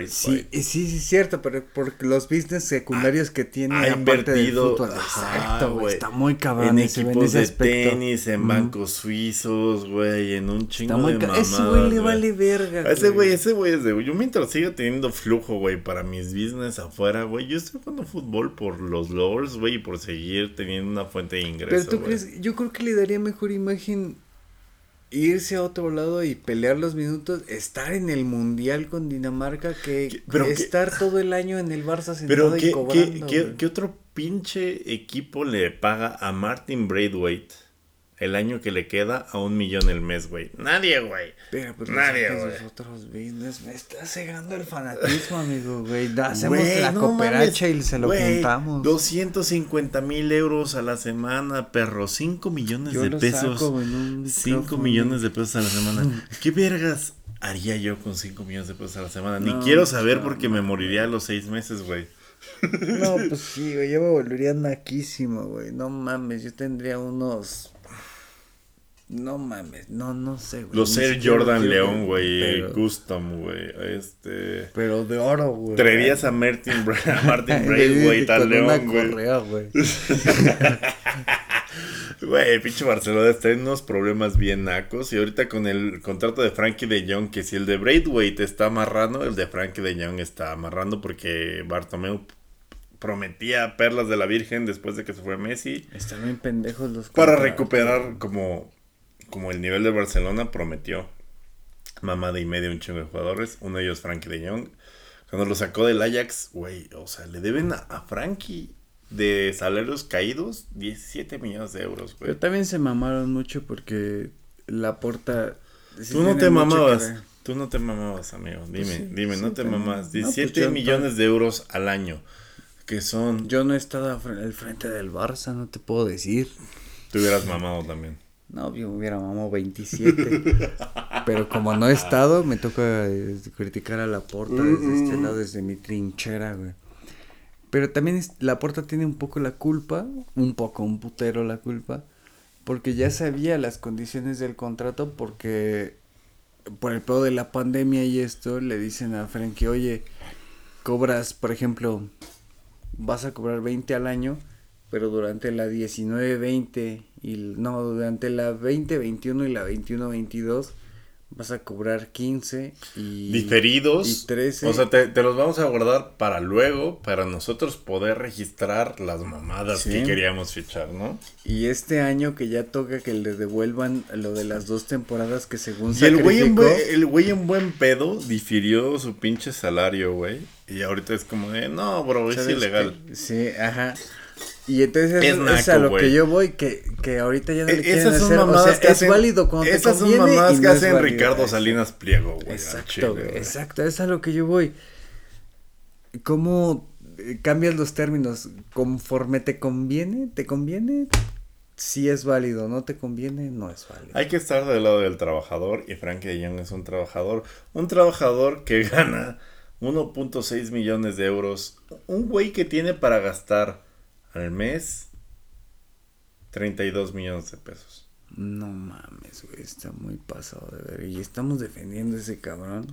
Sí, sí, sí, es cierto, pero porque los business secundarios que tiene ha aparte del invertido, fútbol, ajá, exacto, güey, está muy cabrón en equipos de aspecto. tenis, en bancos suizos, güey, en un Está chingo muy de mamadas, Ese güey le vale verga. A Ese güey, ese güey es de. Yo mientras siga teniendo flujo, güey, para mis business afuera, güey. Yo estoy jugando fútbol por los lords, güey, y por seguir teniendo una fuente de ingreso. Pero tú crees, yo creo que le daría mejor imagen irse a otro lado y pelear los minutos, estar en el mundial con Dinamarca que, ¿Qué- pero qué- estar todo el año en el Barça sentado Pero, y ¿qué, qué, cobrando. qué- güey. qué otro pinche equipo le paga a Martin Braithwaite el año que le queda a un millón el mes, güey? Nadie, güey. Pero pues Nadie, güey. los otros business, me está cegando el fanatismo, amigo, güey. <laughs> Hacemos la no cooperacha mames, y se lo güey, juntamos. 250 mil euros a la semana, perro. 5 millones Yo de pesos. saco un 5 micrófono. millones de pesos a la semana. <laughs> ¿Qué vergas haría yo con 5 millones de pesos a la semana? Ni No, quiero saber no, porque me moriría a los 6 meses, güey. No, pues <laughs> sí, güey, yo me volvería naquísimo, güey. No mames, yo tendría unos. No mames, no, no sé, güey. Los Air Jordan León, güey. Custom, güey. Este. pero de oro, güey. Traerías a Martin, Bra- a <laughs> Martin Con Braithwaite al una León, güey. güey. <laughs> Güey, pinche Barcelona está en unos problemas bien nacos. Y ahorita con el contrato de Frankie de Jong, que si el de Braithwaite está amarrando, el de Frankie de Jong está amarrando porque Bartomeu prometía perlas de la Virgen después de que se fue Messi. Están bien pendejos los Para recuperar güey. como, como el nivel de Barcelona prometió. Mamada y media un chingo de jugadores. Uno de ellos Frankie de Jong. Cuando lo sacó del Ajax, güey, o sea, le deben a, a Frankie de salarios caídos 17 millones de euros, güey. Pero también se mamaron mucho porque la porta. sí Tú no te mamabas. Tú no te mamabas, amigo. Dime, sí, dime, sí no te mamabas. mamo. No, pues 17 yo- millones de euros al año. Que son. Yo no he estado al frente del Barça, no te puedo decir. Te hubieras mamado también. No, yo hubiera mamado 27. <laughs> pero como no he estado, me toca eh, criticar a la porta desde este lado, desde mi trinchera, güey. Pero también es- la porta tiene un poco la culpa, un poco, un putero la culpa, porque ya sabía las condiciones del contrato, porque por el pedo de la pandemia y esto, le dicen a Frankie, oye, cobras, por ejemplo, vas a cobrar 20 al año, pero durante la 19-20 y no, durante la 20-21 y la 21-22 vas a cobrar 15 y Diferidos. y 13. O sea, te, te los vamos a guardar para luego, para nosotros poder registrar las mamadas Sí. que queríamos fichar, ¿no? y este año que ya toca que le devuelvan lo de las dos temporadas que según Y el güey, en buen, el güey en buen pedo difirió su pinche salario, güey. Y ahorita es como de, no, bro, es ¿sabes ilegal. qué? Sí, ajá. Y entonces Es a lo que yo voy, que, que ahorita ya no le E- quieren Esas son hacer, o mamadas sea, que es hacen. válido cuando te esas son conviene mamadas y que no es hacen válido. Ricardo Salinas Pliego, güey. Exacto, güey, exacto, es a lo que yo voy. ¿Cómo eh, cambias los términos? Conforme te conviene, te conviene, sí es válido, no te conviene, no es válido. Hay que estar del lado del trabajador y Frankie de Jong es un trabajador. Un trabajador que gana 1.6 millones de euros. Un güey que tiene para gastar al mes 32 millones de pesos. No mames, güey, está muy pasado de ver. Y estamos defendiendo a ese cabrón.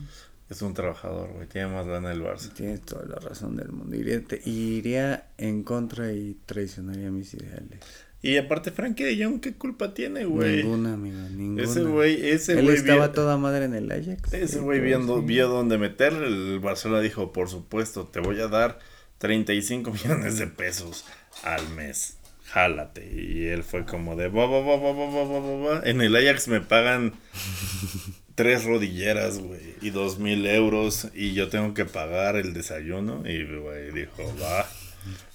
Es un trabajador, güey. Tiene más lana el Barça. Tienes toda la razón del mundo. Iría, te- iría en contra y traicionaría mis ideales. Y aparte, Frankie de Jong, ¿qué culpa tiene, güey? Ninguna, amigo, ninguna. Ese güey, ese Él güey. estaba vi- toda madre en el Ajax. Ese güey viendo, sí. vio dónde meter. El Barcelona dijo, por supuesto, te voy a dar 35 <laughs> millones de pesos al mes. Jálate. Y él fue como de. En el Ajax me pagan <laughs> tres rodilleras, güey, y dos mil euros. Y yo tengo que pagar el desayuno. Y, güey, dijo, va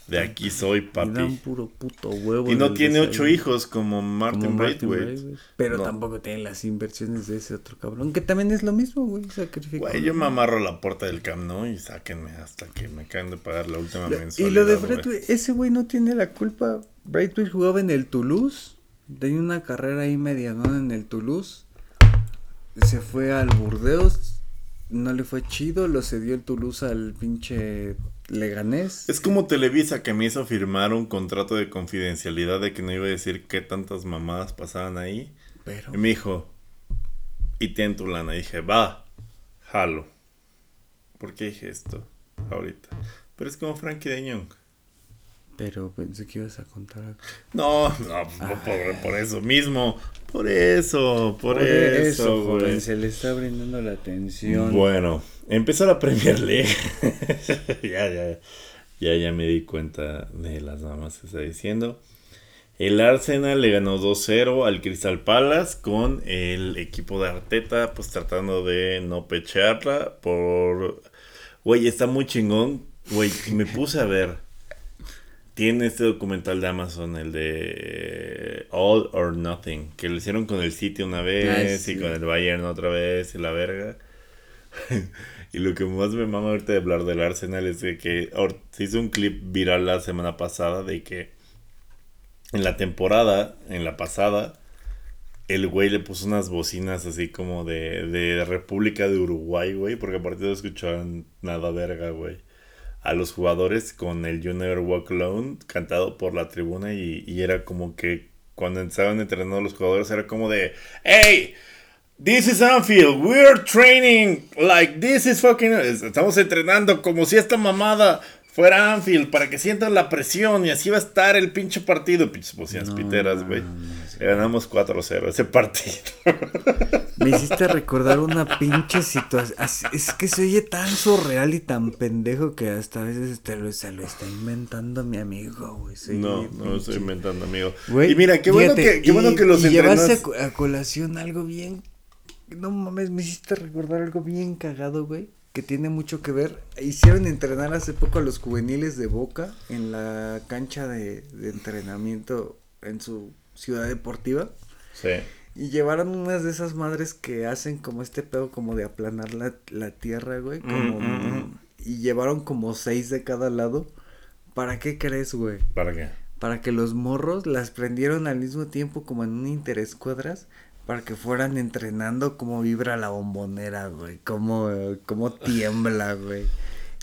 de aquí soy, dan papi. puro puto huevo. Y no tiene ocho hijos como Martin Martin Braithwaite. Pero No. tampoco tiene las inversiones de ese otro cabrón. Que también es lo mismo, güey. Sacrificó. Güey, yo me amarro la puerta del Camp Nou y sáquenme hasta que me acaben de pagar la última Lo- mensualidad. Y lo de. Braithwaite, ese güey no tiene la culpa. Braithwaite jugaba en el Toulouse. Tenía una carrera ahí media, ¿no? En el Toulouse. Se fue al Burdeos. No le fue chido, lo cedió el Toulouse al pinche Leganés. Es como Televisa que me hizo firmar un contrato de confidencialidad de que no iba a decir qué tantas mamadas pasaban ahí. Pero. Y me dijo, y ten tu lana. Y dije, va, jalo. ¿Por qué dije esto ahorita? Pero es como Frankie de Jong. Pero pensé que ibas a contar algo. No, no, por, por eso mismo. Por eso, por, eso, güey. joven, se le está brindando la atención. Bueno, empezó la Premier League. <laughs> ya, ya, ya, ya me di cuenta de las mamas que está diciendo. El Arsenal le ganó 2-0 al Crystal Palace con el equipo de Arteta, pues tratando de no pecharla por... Güey, está muy chingón. Güey, me puse a ver. Tiene este documental de Amazon, el de All or Nothing, que lo hicieron con el City una vez Ah, sí. y con el Bayern otra vez y la verga. <laughs> y lo que más me mama ahorita de hablar del Arsenal es de que se hizo un clip viral la semana pasada de que en la temporada, en la pasada, el güey le puso unas bocinas así como de, de República de Uruguay, güey, porque aparte no escuchaban nada verga, güey. A los jugadores con el Never Walk Alone cantado por la tribuna y, y era como que cuando estaban entrenando los jugadores era como de ¡Hey! This is Anfield, we're training like this is fucking... Estamos entrenando como si esta mamada fuera Anfield para que sientan la presión y así va a estar el pinche partido. Pinches bocinas No piteras, güey. Ganamos 4-0 ese partido. <laughs> Me hiciste recordar una pinche situación. Es que se oye tan surreal y tan pendejo que hasta a veces te lo, se lo está inventando mi amigo, güey. No, no lo estoy inventando, amigo. Güey, y mira, qué bueno, fíjate, que, qué bueno y- que los y llevaste a colación algo bien. No mames, me hiciste recordar algo bien cagado, güey. Que tiene mucho que ver. Hicieron entrenar hace poco a los juveniles de Boca en la cancha de, de entrenamiento en su ciudad deportiva. Sí. Y llevaron unas de esas madres que hacen como este pedo como de aplanar la, la tierra, güey. Como, Mm, mm, mm. Y llevaron como seis de cada lado. ¿Para qué crees, güey? ¿Para qué? Para que los morros las prendieron al mismo tiempo como en un interescuadras. Para que fueran entrenando cómo vibra la bombonera, güey. Cómo, cómo tiembla, güey.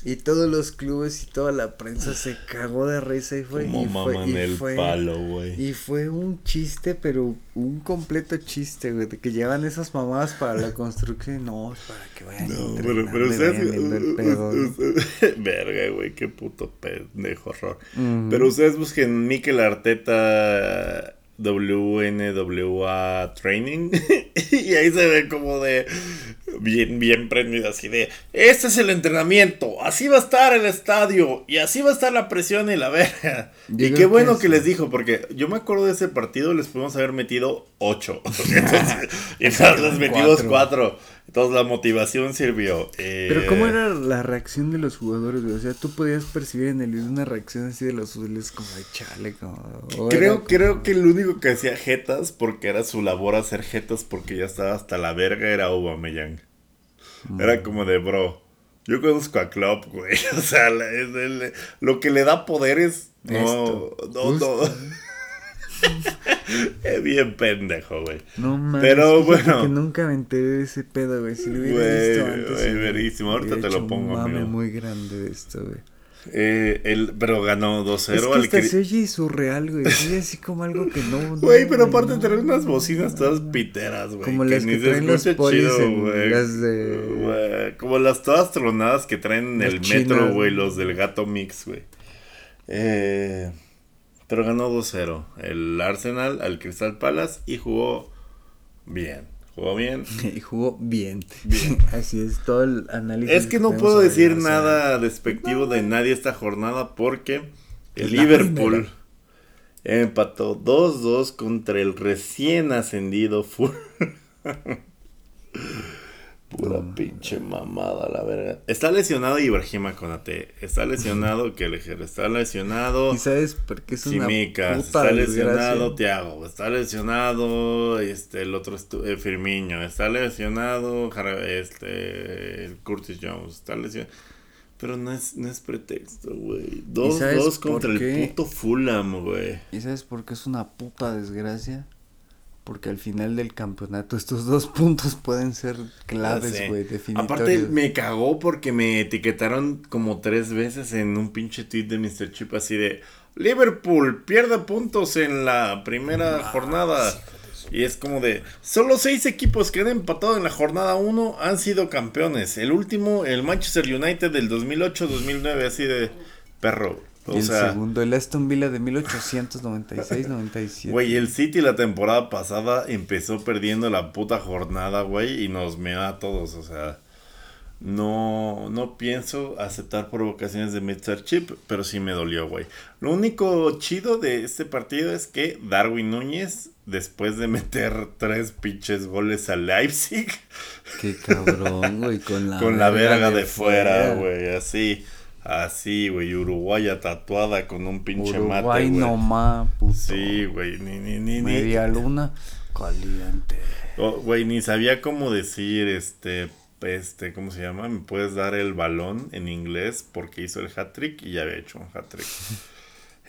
Y todos los clubes y toda la prensa se cagó de risa y fue. Como y fue, maman y el fue- palo, güey. y fue un chiste, pero un completo chiste, güey, de que llevan esas mamadas para la construcción. No, para que vayan No, pero, entrenando pero y ustedes... <laughs> Verga, güey, qué puto pendejo horror. Pero ustedes busquen Mikel Arteta WNWA Training. <laughs> y ahí se ve como de bien, bien prendido, así de, este es el entrenamiento, así va a estar el estadio y así va a estar la presión y la verga. Y qué bueno que, les dijo, porque yo me acuerdo de ese partido, les pudimos haber metido 8. <laughs> Entonces, y les metimos entonces la motivación sirvió. Eh, Pero ¿cómo era la reacción de los jugadores, güey? O sea, tú podías percibir en el video una reacción así de los azules como de chale, como... Creo, creo que el único que hacía jetas, porque era su labor hacer jetas, porque ya estaba hasta la verga, era Aubameyang. Mm. Era como de, bro, yo conozco a Klopp, güey. <laughs> O sea, la- es lo que le da poderes, no, Esto, no, no. <laughs> es bien pendejo, güey. No mames, Pero bueno. que nunca me enteré de ese pedo, güey. Si lo hubiera Güey, visto antes. güey, hubiera- verísimo. Ahorita te lo pongo, Un mame muy grande de esto, güey. Eh, él, pero ganó 2-0 Es que al hasta Cri- se oye surreal, güey. Oye así como algo que no. <laughs> no, Güey, pero aparte no, traen unas no, bocinas no, todas no. piteras, güey. Como las ni que traen los polis chido, en güey. las de- Güey, Como las todas tronadas que traen en Las el chinas, metro, güey, ¿no? los del gato mix, güey. Eh, pero ganó 2-0 el Arsenal al Crystal Palace y jugó bien. Jugó bien. <laughs> Y jugó bien. <laughs> Así es, todo el análisis. Es que no tenemos puedo decir Arsenal. nada despectivo de nadie esta jornada porque el la Liverpool primera. empató 2-2 contra el recién ascendido Fulham. <laughs> Pura pinche mamada, la verga. Está lesionado Ibrahima Konate. Está lesionado <laughs> Kelleher. Está lesionado ¿Y sabes por qué es una Simicas. puta Está desgracia? lesionado Thiago. Está lesionado este el otro eh, Firmino. Está lesionado este Curtis Jones. Está lesionado. Pero no es, no es pretexto, güey. Dos, dos contra el puto Fulham, güey. ¿Y sabes por qué es una puta desgracia? Porque al final del campeonato estos dos <laughs> puntos pueden ser claves, güey. Aparte me cagó porque me etiquetaron como tres veces en un pinche tweet de Mr. Chip así de Liverpool pierde puntos en la primera jornada. Y es como de, solo seis equipos que han empatado en la jornada 1 han sido campeones. El último, el Manchester United del 2008-2009, así de perro. Y O el sea, segundo, el Aston Villa de 1896-97. güey, el City la temporada pasada empezó perdiendo la puta jornada, güey, y nos meó a todos, o sea. No, no pienso aceptar provocaciones de Mr. Chip, pero sí me dolió, güey. Lo único chido de este partido es que Darwin Núñez, después de <laughs> meter tres pinches goles a Leipzig, Qué cabrón, güey, con la <laughs> con la verga de fuera, güey, así, así, güey, uruguaya tatuada con un pinche mate, Uruguay güey. nomás, puto. Sí, güey, ni, ni, ni, ni, Media luna caliente. Oh, güey, ni sabía cómo decir, este, este, ¿cómo se llama? Me puedes dar el balón en inglés porque hizo el hat-trick y ya había hecho un hat-trick. <laughs>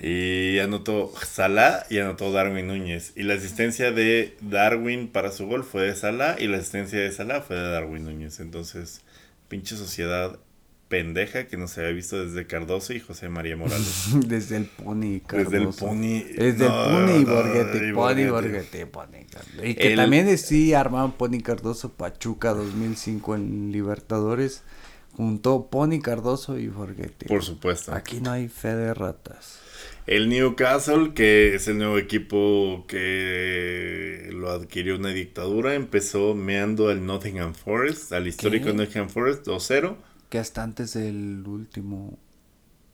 Y anotó Salah y anotó Darwin Núñez. Y la asistencia de Darwin para su gol fue de Salah y la asistencia de Salah fue de Darwin Núñez. Entonces, pinche sociedad pendeja que no se había visto desde Cardoso y José María Morales. Desde el Pony, Cardoso. Desde el Pony. Desde no, el Pony y no, Borghetti, y Pony, Borghetti. Pony. Y que El- también sí armaban Pony Cardoso Pachuca 2005 en Libertadores. Juntó Pony Cardoso y Borghetti. Por supuesto. Aquí no hay fe de ratas. El Newcastle, que es el nuevo equipo que lo adquirió una dictadura, empezó meando al Nottingham Forest, al histórico ¿Qué? Nottingham Forest 2-0. Que hasta antes del último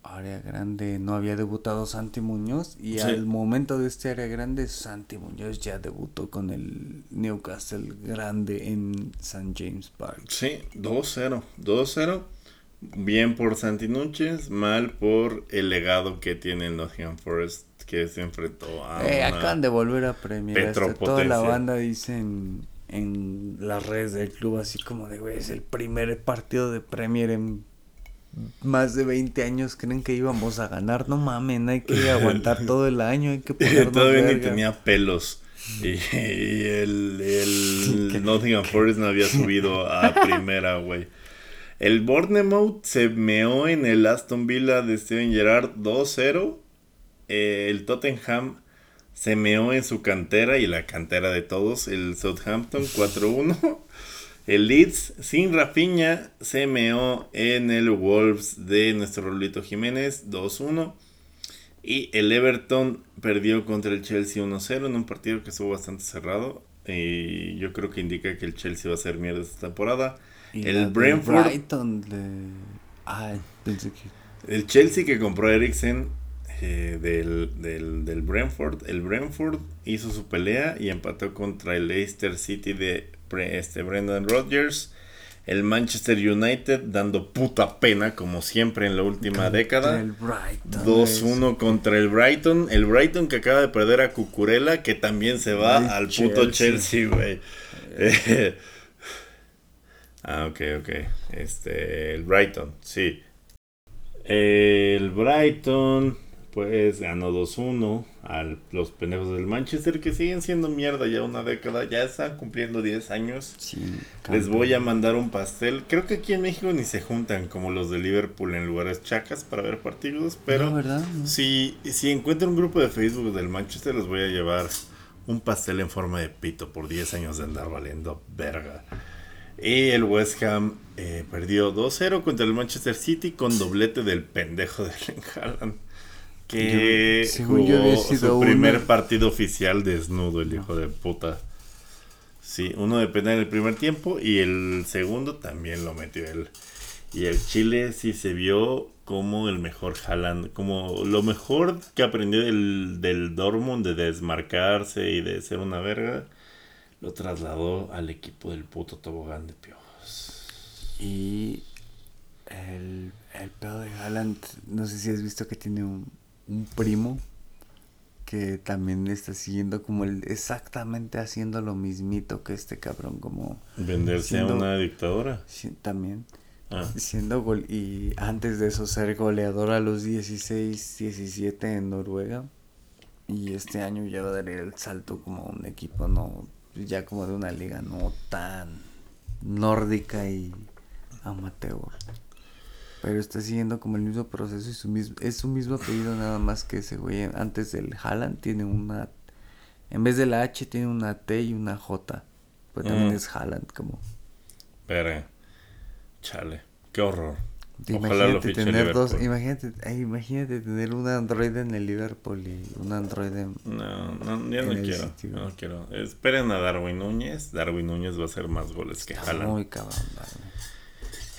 área grande no había debutado Santi Muñoz. Y Sí. al momento de este área grande, Santi Muñoz ya debutó con el Newcastle grande en St. James Park. Sí, 2-0. 2-0. Bien por Santi Núñez, mal por el legado que tiene el Nottingham Forest, que se enfrentó a. Eh, una- acaban de volver a Premier. Hasta toda la banda dice en, las redes del club así como de, güey, es el primer partido de Premier en más de 20 años. ¿Creen que íbamos a ganar? No mamen, hay que <laughs> aguantar todo el año, hay que <laughs> ponernos Todavía ni verga. tenía pelos. Y, y el, el <laughs> ¿Qué- Nottingham Forest no había subido a primera, güey. El Bournemouth se meó en el Aston Villa de Steven Gerrard 2-0. Eh, el Tottenham se meó en su cantera y la cantera de todos, el Southampton 4-1. El Leeds sin Rafinha se meó en el Wolves de nuestro Rolito Jiménez 2-1. Y el Everton perdió contra el Chelsea 1-0 en un partido que estuvo bastante cerrado. Y yo creo que indica que el Chelsea va a ser mierda esta temporada. Y el Brentford- Brighton de... Ay, pensé que... El Chelsea que compró a Eriksen eh, del, del, del Brentford. El Brentford hizo su pelea y empató contra el Leicester City de este, Brendan Rodgers. El Manchester United dando puta pena como siempre en la última década. El Brighton. 2-1 contra el Brighton. El Brighton que acaba de perder a Cucurella, que también se va El al puto Chelsea. Chelsea, güey. Eh, <laughs> ah, ok, ok. Este, el Brighton, sí. El Brighton, pues ganó 2-1 a los pendejos del Manchester, que siguen siendo mierda ya una década. Ya están cumpliendo 10 años. Sí, Les voy a mandar un pastel. Creo que aquí en México ni se juntan como los de Liverpool en lugares chacas para ver partidos, pero No, si, si encuentro un grupo de Facebook del Manchester, les voy a llevar un pastel en forma de pito por 10 años de andar valiendo verga. Y el West Ham eh, perdió 2-0 contra el Manchester City con doblete del pendejo de Haaland. Que Yo- según yo había jugó sido su primer partido oficial desnudo, el hijo de puta. Sí, uno de penal en el primer tiempo y el segundo también lo metió él. Y el Chile sí se vio como el mejor Haaland, como lo mejor que aprendió del, del Dortmund de desmarcarse y de ser una verga, lo trasladó al equipo del puto tobogán de piojos. Y el, el pedo de Haaland, no sé si has visto que tiene un, un primo que también está siguiendo como el exactamente haciendo lo mismito que este cabrón como Venderse Siendo- a una dictadora. si- también Ah, siendo gol y antes de eso ser goleador a los 16, 17 en Noruega. Y este año ya va a dar el salto como un equipo, no, ya como de una liga no tan nórdica y amateur. Pero está siguiendo como el mismo proceso y su mismo, es su mismo apellido nada más que ese güey antes del Haaland tiene una, en vez de la H tiene una T y una J. Pues también Mm. es Haaland como. Pero, chale, qué horror. Ojalá lo Imagínate fiche tener dos, imagínate, ay, imagínate tener un Android en el Liverpool y un Android en... No, no, ya no el quiero. City, No quiero. Esperen a Darwin Núñez. Darwin Núñez va a hacer más goles que Haaland. Muy cabrón, Darwin.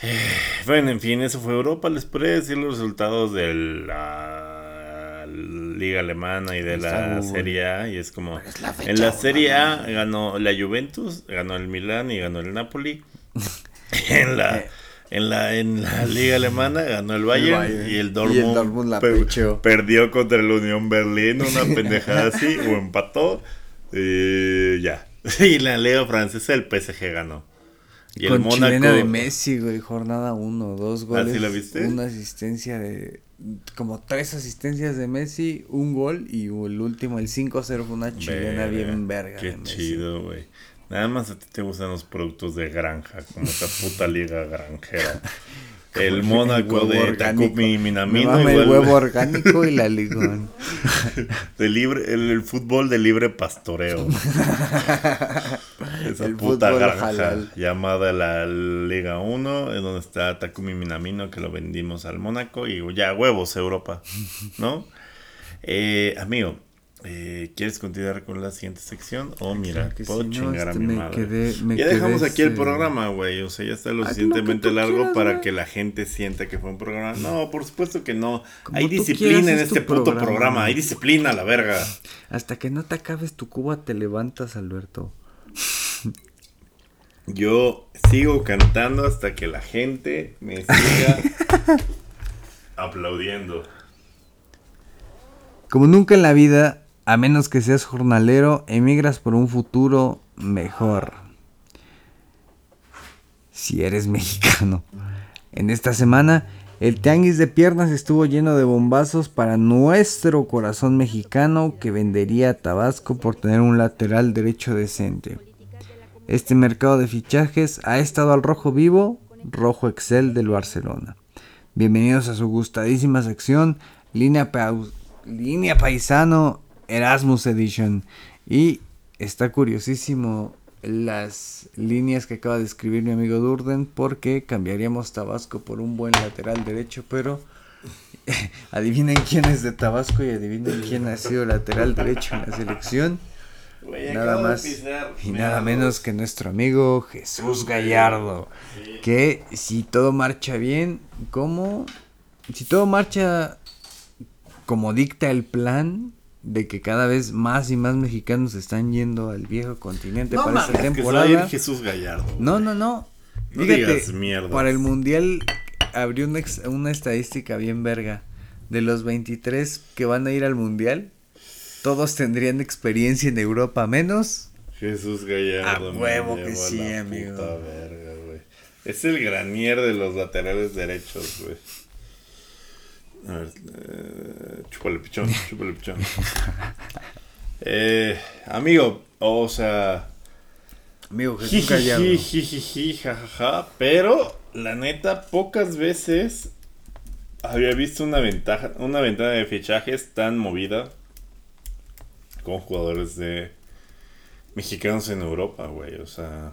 <sighs> Bueno, en fin, eso fue Europa. Les podría decir los resultados de la Liga Alemana y de Está la Google. Serie A. Y es como. Pero es la fecha, En la Serie A ganó la Juventus, ganó el Milán y ganó el Napoli. <laughs> en la. En la, en la liga alemana ganó el Bayern, Bayern. y Y el Dortmund, la per- perdió contra el Unión Berlín, una <laughs> pendejada así, o empató. Y ya. <laughs> Y la liga francesa el PSG ganó. Y el Con Mónaco. chilena de Messi, güey, jornada uno, dos goles. ¿Ah, sí la viste? Una asistencia de... Como tres asistencias de Messi, un gol y el último, el 5-0 fue una chilena bien verga Qué de Messi. chido, güey. Nada más a ti te gustan los productos de granja, como esa puta liga granjera. <laughs> El Mónaco de orgánico. Takumi Me Minamino. el huevo orgánico y la ligón. <laughs> De libre, el, el fútbol de libre pastoreo. <laughs> Esa El puta granja halal. llamada la Liga 1, en donde está Takumi Minamino, que lo vendimos al Mónaco, y ya huevos Europa, ¿no? Eh, amigo, eh, ¿quieres continuar con la siguiente sección? O mira, que puedo chingar este, a mi me madre. quedé- me ya quedé, dejamos aquí el este, programa, güey. O sea, ya está lo Haz que suficientemente largo quieras, para que la gente sienta que fue un programa. No, por supuesto que no. Como Hay disciplina quieras, en es este puto programa. programa. Hay disciplina, la verga. Hasta que no te acabes tu cuba te levantas, Alberto. Yo sigo cantando hasta que la gente me siga <laughs> aplaudiendo. Como nunca en la vida, a menos que seas jornalero, emigras por un futuro mejor. Si eres <laughs> mexicano. En esta semana, el tianguis de piernas estuvo lleno de bombazos para nuestro corazón mexicano que vendería Tabasco por tener un lateral derecho decente. Este mercado de fichajes ha estado al rojo vivo, rojo Excel del Barcelona. Bienvenidos a su gustadísima sección, línea, línea paisano Erasmus Edition. Y está curiosísimo las líneas que acaba de escribir mi amigo Durden porque cambiaríamos Tabasco por un buen lateral derecho, pero <laughs> adivinen quién es de Tabasco y adivinen quién ha sido lateral derecho en la selección. Nada más pisar y nada menos que nuestro amigo Jesús Gallardo. Que si todo marcha bien, como si todo marcha como dicta el plan de que cada vez más y más mexicanos están yendo al viejo continente No para mames, esta que se va a ir temporada. Jesús Gallardo. No, no, no. No Fíjate, digas mierdas. para el mundial abrió una, una estadística bien verga. De los 23 que van a ir al mundial, todos tendrían experiencia en Europa, menos Jesús Gallardo. A huevo que sí, amigo. verga. Es el granier de los laterales derechos, güey. A ver, eh, chúpale pichón, chúpale pichón. <laughs> eh, amigo, o sea, Amigo Jesús jajaja, pero la neta, pocas veces había visto una ventaja, una ventana de fichajes tan movida con jugadores de mexicanos en Europa, güey. O sea,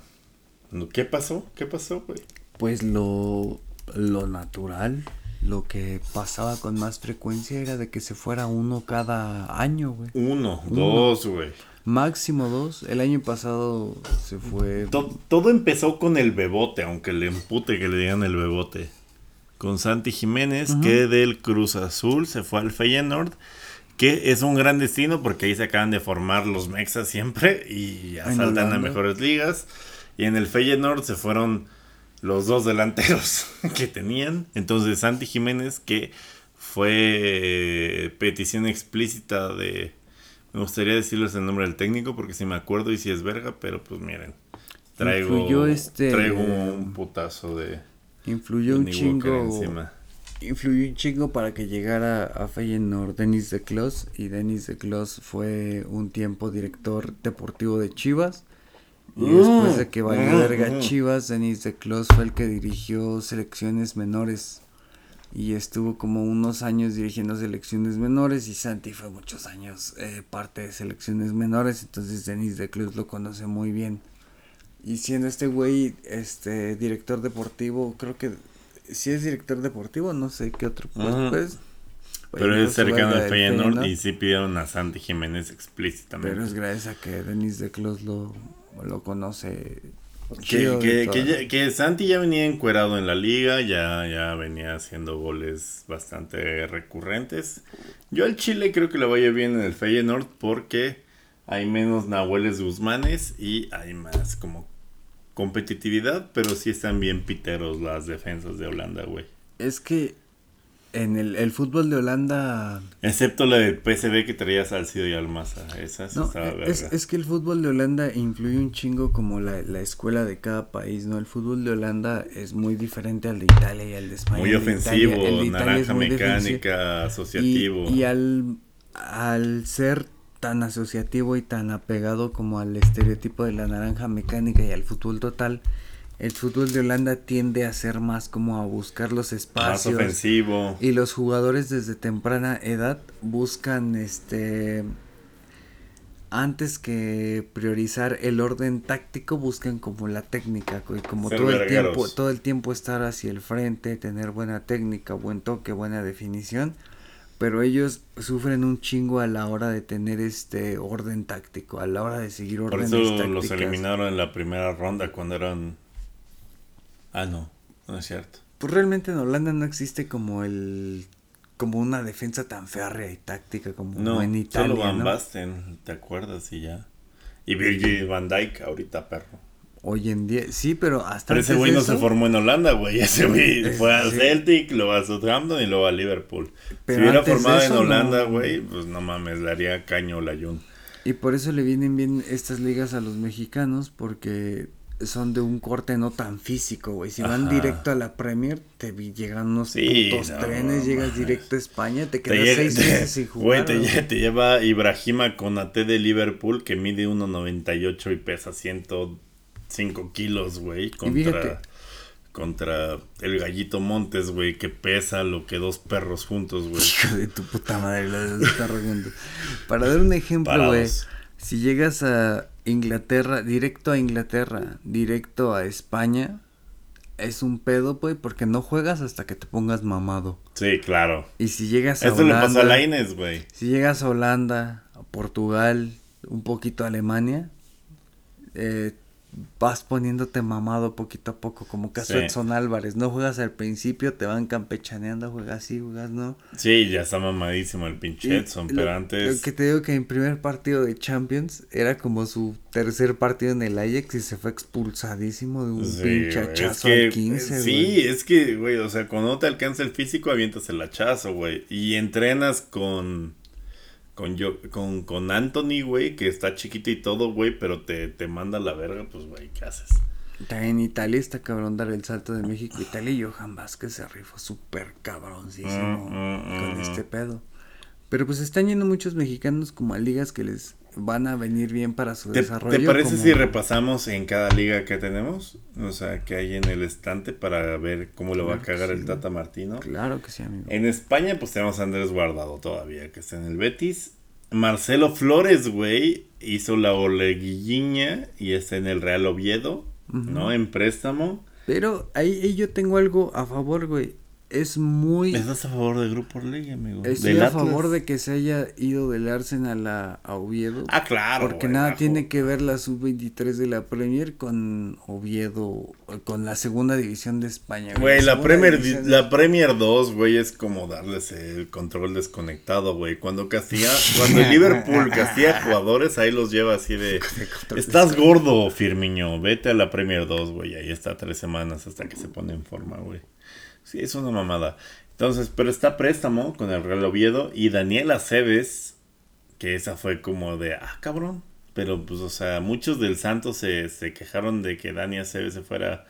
¿qué pasó? ¿Qué pasó, güey? Pues lo, lo natural, lo que pasaba con más frecuencia era de que se fuera uno cada año, güey. Uno, Uno. dos, güey. Máximo dos. El año pasado se fue. To- todo empezó con el bebote, aunque le empute que le digan el bebote. Con Santi Jiménez, que del Cruz Azul se fue al Feyenoord, que es un gran destino porque ahí se acaban de formar los Mexas siempre y asaltan a mejores ligas. Y en el Feyenoord se fueron los dos delanteros <laughs> que tenían. Entonces Santi Jiménez, que fue eh, petición explícita de... Me gustaría decirles el nombre del técnico porque si me acuerdo y si es verga, pero pues miren. Traigo, Influyó este- traigo un putazo de Influyó un chingo. encima. influyó un chingo para que llegara a Feyenoord Denis de Klos y Denis de Klos fue un tiempo director deportivo de Chivas y después de que valió Mm, verga mm. Chivas Denis de Klos fue el que dirigió selecciones menores. Y estuvo como unos años dirigiendo selecciones menores y Santi fue muchos años eh, parte de selecciones menores entonces Denis de Klos lo conoce muy bien. Y siendo este güey este director deportivo creo que si es director deportivo no sé qué otro pues, pues Pero oye, es cercano al Feyenoord y sí pidieron a Santi Jiménez explícitamente. pero es gracias a que Denis de Klos lo, lo conoce Que, que Santi ya venía encuerado en la liga, ya, ya venía haciendo goles bastante recurrentes. Yo al Chile creo que le vaya bien en el Feyenoord porque hay menos Nahueles Guzmanes y hay más como competitividad, pero sí están bien piteros las defensas de Holanda, güey. es que en el, el fútbol de Holanda Excepto la del PSV que traía Salcido y Almaza, esa sí No, es, verga. es que el fútbol de Holanda influye un chingo como la, la escuela de cada país, ¿no? El fútbol de Holanda es muy diferente al de Italia y al de España. Muy El de ofensivo, Italia- el de Italia es naranja muy mecánica, Y, asociativo. y al, al ser tan asociativo y tan apegado como al estereotipo de la naranja mecánica y al fútbol total, el fútbol de Holanda tiende a ser más como a buscar los Más espacios. ofensivo. Y los jugadores desde temprana edad buscan este antes que priorizar el orden táctico buscan como la técnica como Ser todo el tiempo todo el tiempo estar hacia el frente tener buena técnica buen toque buena definición pero ellos sufren un chingo a la hora de tener este orden táctico a la hora de seguir Por órdenes eso tácticas los eliminaron en la primera ronda cuando eran... Ah, no, no es cierto. pues realmente en Holanda no existe como el como una defensa tan férrea y táctica como No, en Italia solo Van ¿no? Basten, ¿te acuerdas? Y ya. Y Virgil van Dijk, ahorita perro. Hoy en día, sí, pero hasta Pero ese güey no se formó en Holanda, güey. <laughs> Ese güey fue al sí. Celtic, luego a Southampton y luego a Liverpool. Pero si hubiera formado en Holanda, no. güey, pues no mames, le haría caño la Jun. Y por eso le vienen bien estas ligas a los mexicanos, porque son de un corte no tan físico, güey. Si van Ajá. directo a la Premier, te llegan unos Sí, putos no, trenes, llegas directo a España, te quedas seis meses <laughs> sin jugar. te, güey. te lleva Ibrahima Konate de Liverpool que mide 1.98 y pesa 105 kilos, güey. Contra, contra el gallito Montes, güey, que pesa lo que dos perros juntos, güey. <laughs> Hijo de tu puta madre, los perros <laughs> juntos. Para dar un ejemplo, güey, si llegas a Inglaterra, directo a Inglaterra, directo a España, es un pedo, güey, porque no juegas hasta que te pongas mamado. Sí, claro. Y si llegas a le Holanda, pasó a güey. si llegas a Holanda, a Portugal, un poquito a Alemania, eh, vas poniéndote mamado poquito a poco, como caso Sí. Edson Álvarez. No juegas al principio, te van campechaneando, juegas así, juegas no. Sí, ya está mamadísimo el pinche Y Edson, lo- pero antes... Lo que te digo que en primer partido de Champions era como su tercer partido en el Ajax y se fue expulsadísimo de un Sí, pinche hachazo es que, al 15, Sí, güey. es que, güey, o sea, cuando no te alcanza el físico, avientas el hachazo, güey. Y entrenas con. Con, yo, con, con Anthony, güey, que está chiquito y todo, güey, pero te, te manda a la verga, pues, güey, ¿qué haces? También Italia está cabrón dar el salto de México. Italia y Johan Vázquez se rifó súper cabroncísimo Mm, mm, con mm, este pedo. Pero pues están yendo muchos mexicanos como a ligas que les van a venir bien para su ¿Te, desarrollo. te parece como- si repasamos en cada liga que tenemos? O sea, que hay en el estante para ver cómo lo va a Claro cagar sí. el Tata Martino. Claro que sí, amigo. En España, pues tenemos a Andrés Guardado todavía, que está en el Betis. Marcelo Flores, güey, hizo la oleguilliña y está en el Real Oviedo, ¿no? En préstamo. Pero ahí, ahí yo tengo algo a favor, güey. Es muy... ¿Estás a favor del Grupo Orlegui, amigo? Estoy ¿Del a Atlas? favor de que se haya ido del Arsenal a, a Oviedo. Ah, claro. Porque nada bajo. tiene que ver la sub-23 de la Premier con Oviedo, con la segunda división de España. Güey, la segunda Premier, división- la Premier 2, güey, es como darles el control desconectado, güey. Cuando castiga, cuando el Liverpool castiga jugadores, ahí los lleva así de... <laughs> Estás gordo, Firmiño, vete a la Premier 2, güey. Ahí está tres semanas hasta que se pone en forma, güey. Sí, es una mamada. Entonces, pero está préstamo con el Real Oviedo y Daniela Cebes, que esa fue como de, ah, cabrón. Pero, pues, o sea, muchos del Santos se, se quejaron de que Daniela Cebes se fuera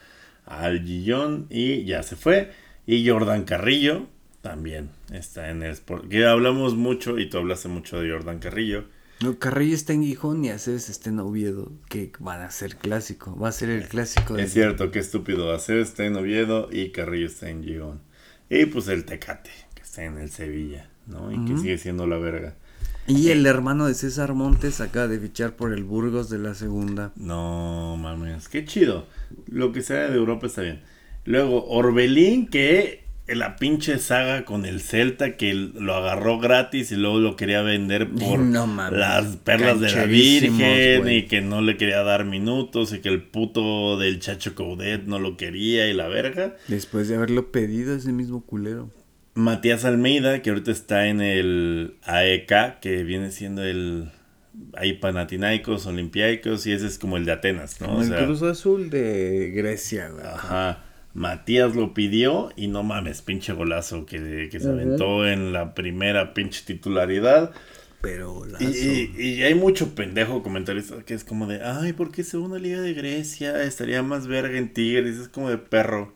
al Gillón y ya se fue. Y Jordan Carrillo, También está en el Sport. Que hablamos mucho y tú hablaste mucho de Jordan Carrillo. No, Carrillo está en Gijón y Aceves está en Oviedo, que van a ser clásico, va a ser el clásico. Es cierto, qué estúpido. Aceves está en Oviedo y Carrillo está en Gijón. Y pues el Tecate, que está en el Sevilla, ¿no? Y que sigue siendo la verga. Y el hermano de César Montes acaba de fichar por el Burgos de la segunda. No mames, qué chido. Lo que sea de Europa está bien. Luego, Orbelín, que la pinche saga con el Celta que lo agarró gratis y luego lo quería vender por las perlas de la Virgen y que no le quería dar minutos y que el puto del Chacho Coudet no lo quería y la verga. Después de haberlo pedido ese mismo culero. Matías Almeida, que ahorita está en el AEK, que viene siendo el hay Panathinaikos, Olympiacos y ese es como el de Atenas, ¿no? el Cruz Azul de Grecia, güey. Ajá. Matías lo pidió y no mames, pinche golazo que, se aventó en la primera pinche titularidad. Pero y, y, hay mucho pendejo comentarista que es como de, ay, ¿por qué segunda liga de Grecia? Estaría más verga en Tigres, es como de perro.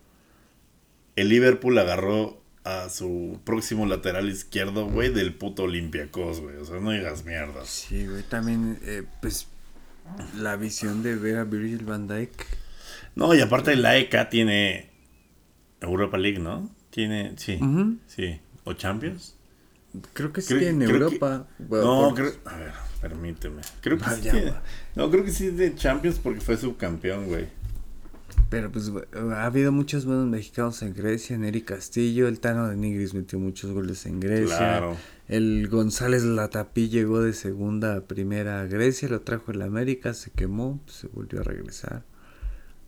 El Liverpool agarró a su próximo lateral izquierdo, güey, del puto Olympiacos, güey. O sea, no digas mierda. Sí, güey, también, eh, pues, la visión de ver a Virgil van Dijk. No, y aparte la EK tiene Europa League, ¿no? Tiene, sí, sí. ¿O Champions? Creo que sí en Europa. no, creo, a ver, permíteme. Creo que sí no, creo que sí de Champions porque fue subcampeón, güey. Pero pues ha habido muchos buenos mexicanos en Grecia, Neri Castillo, el Tano de Nigris metió muchos goles en Grecia. Claro. El González Latapí llegó de segunda a primera a Grecia, lo trajo el América, se quemó, se volvió a regresar.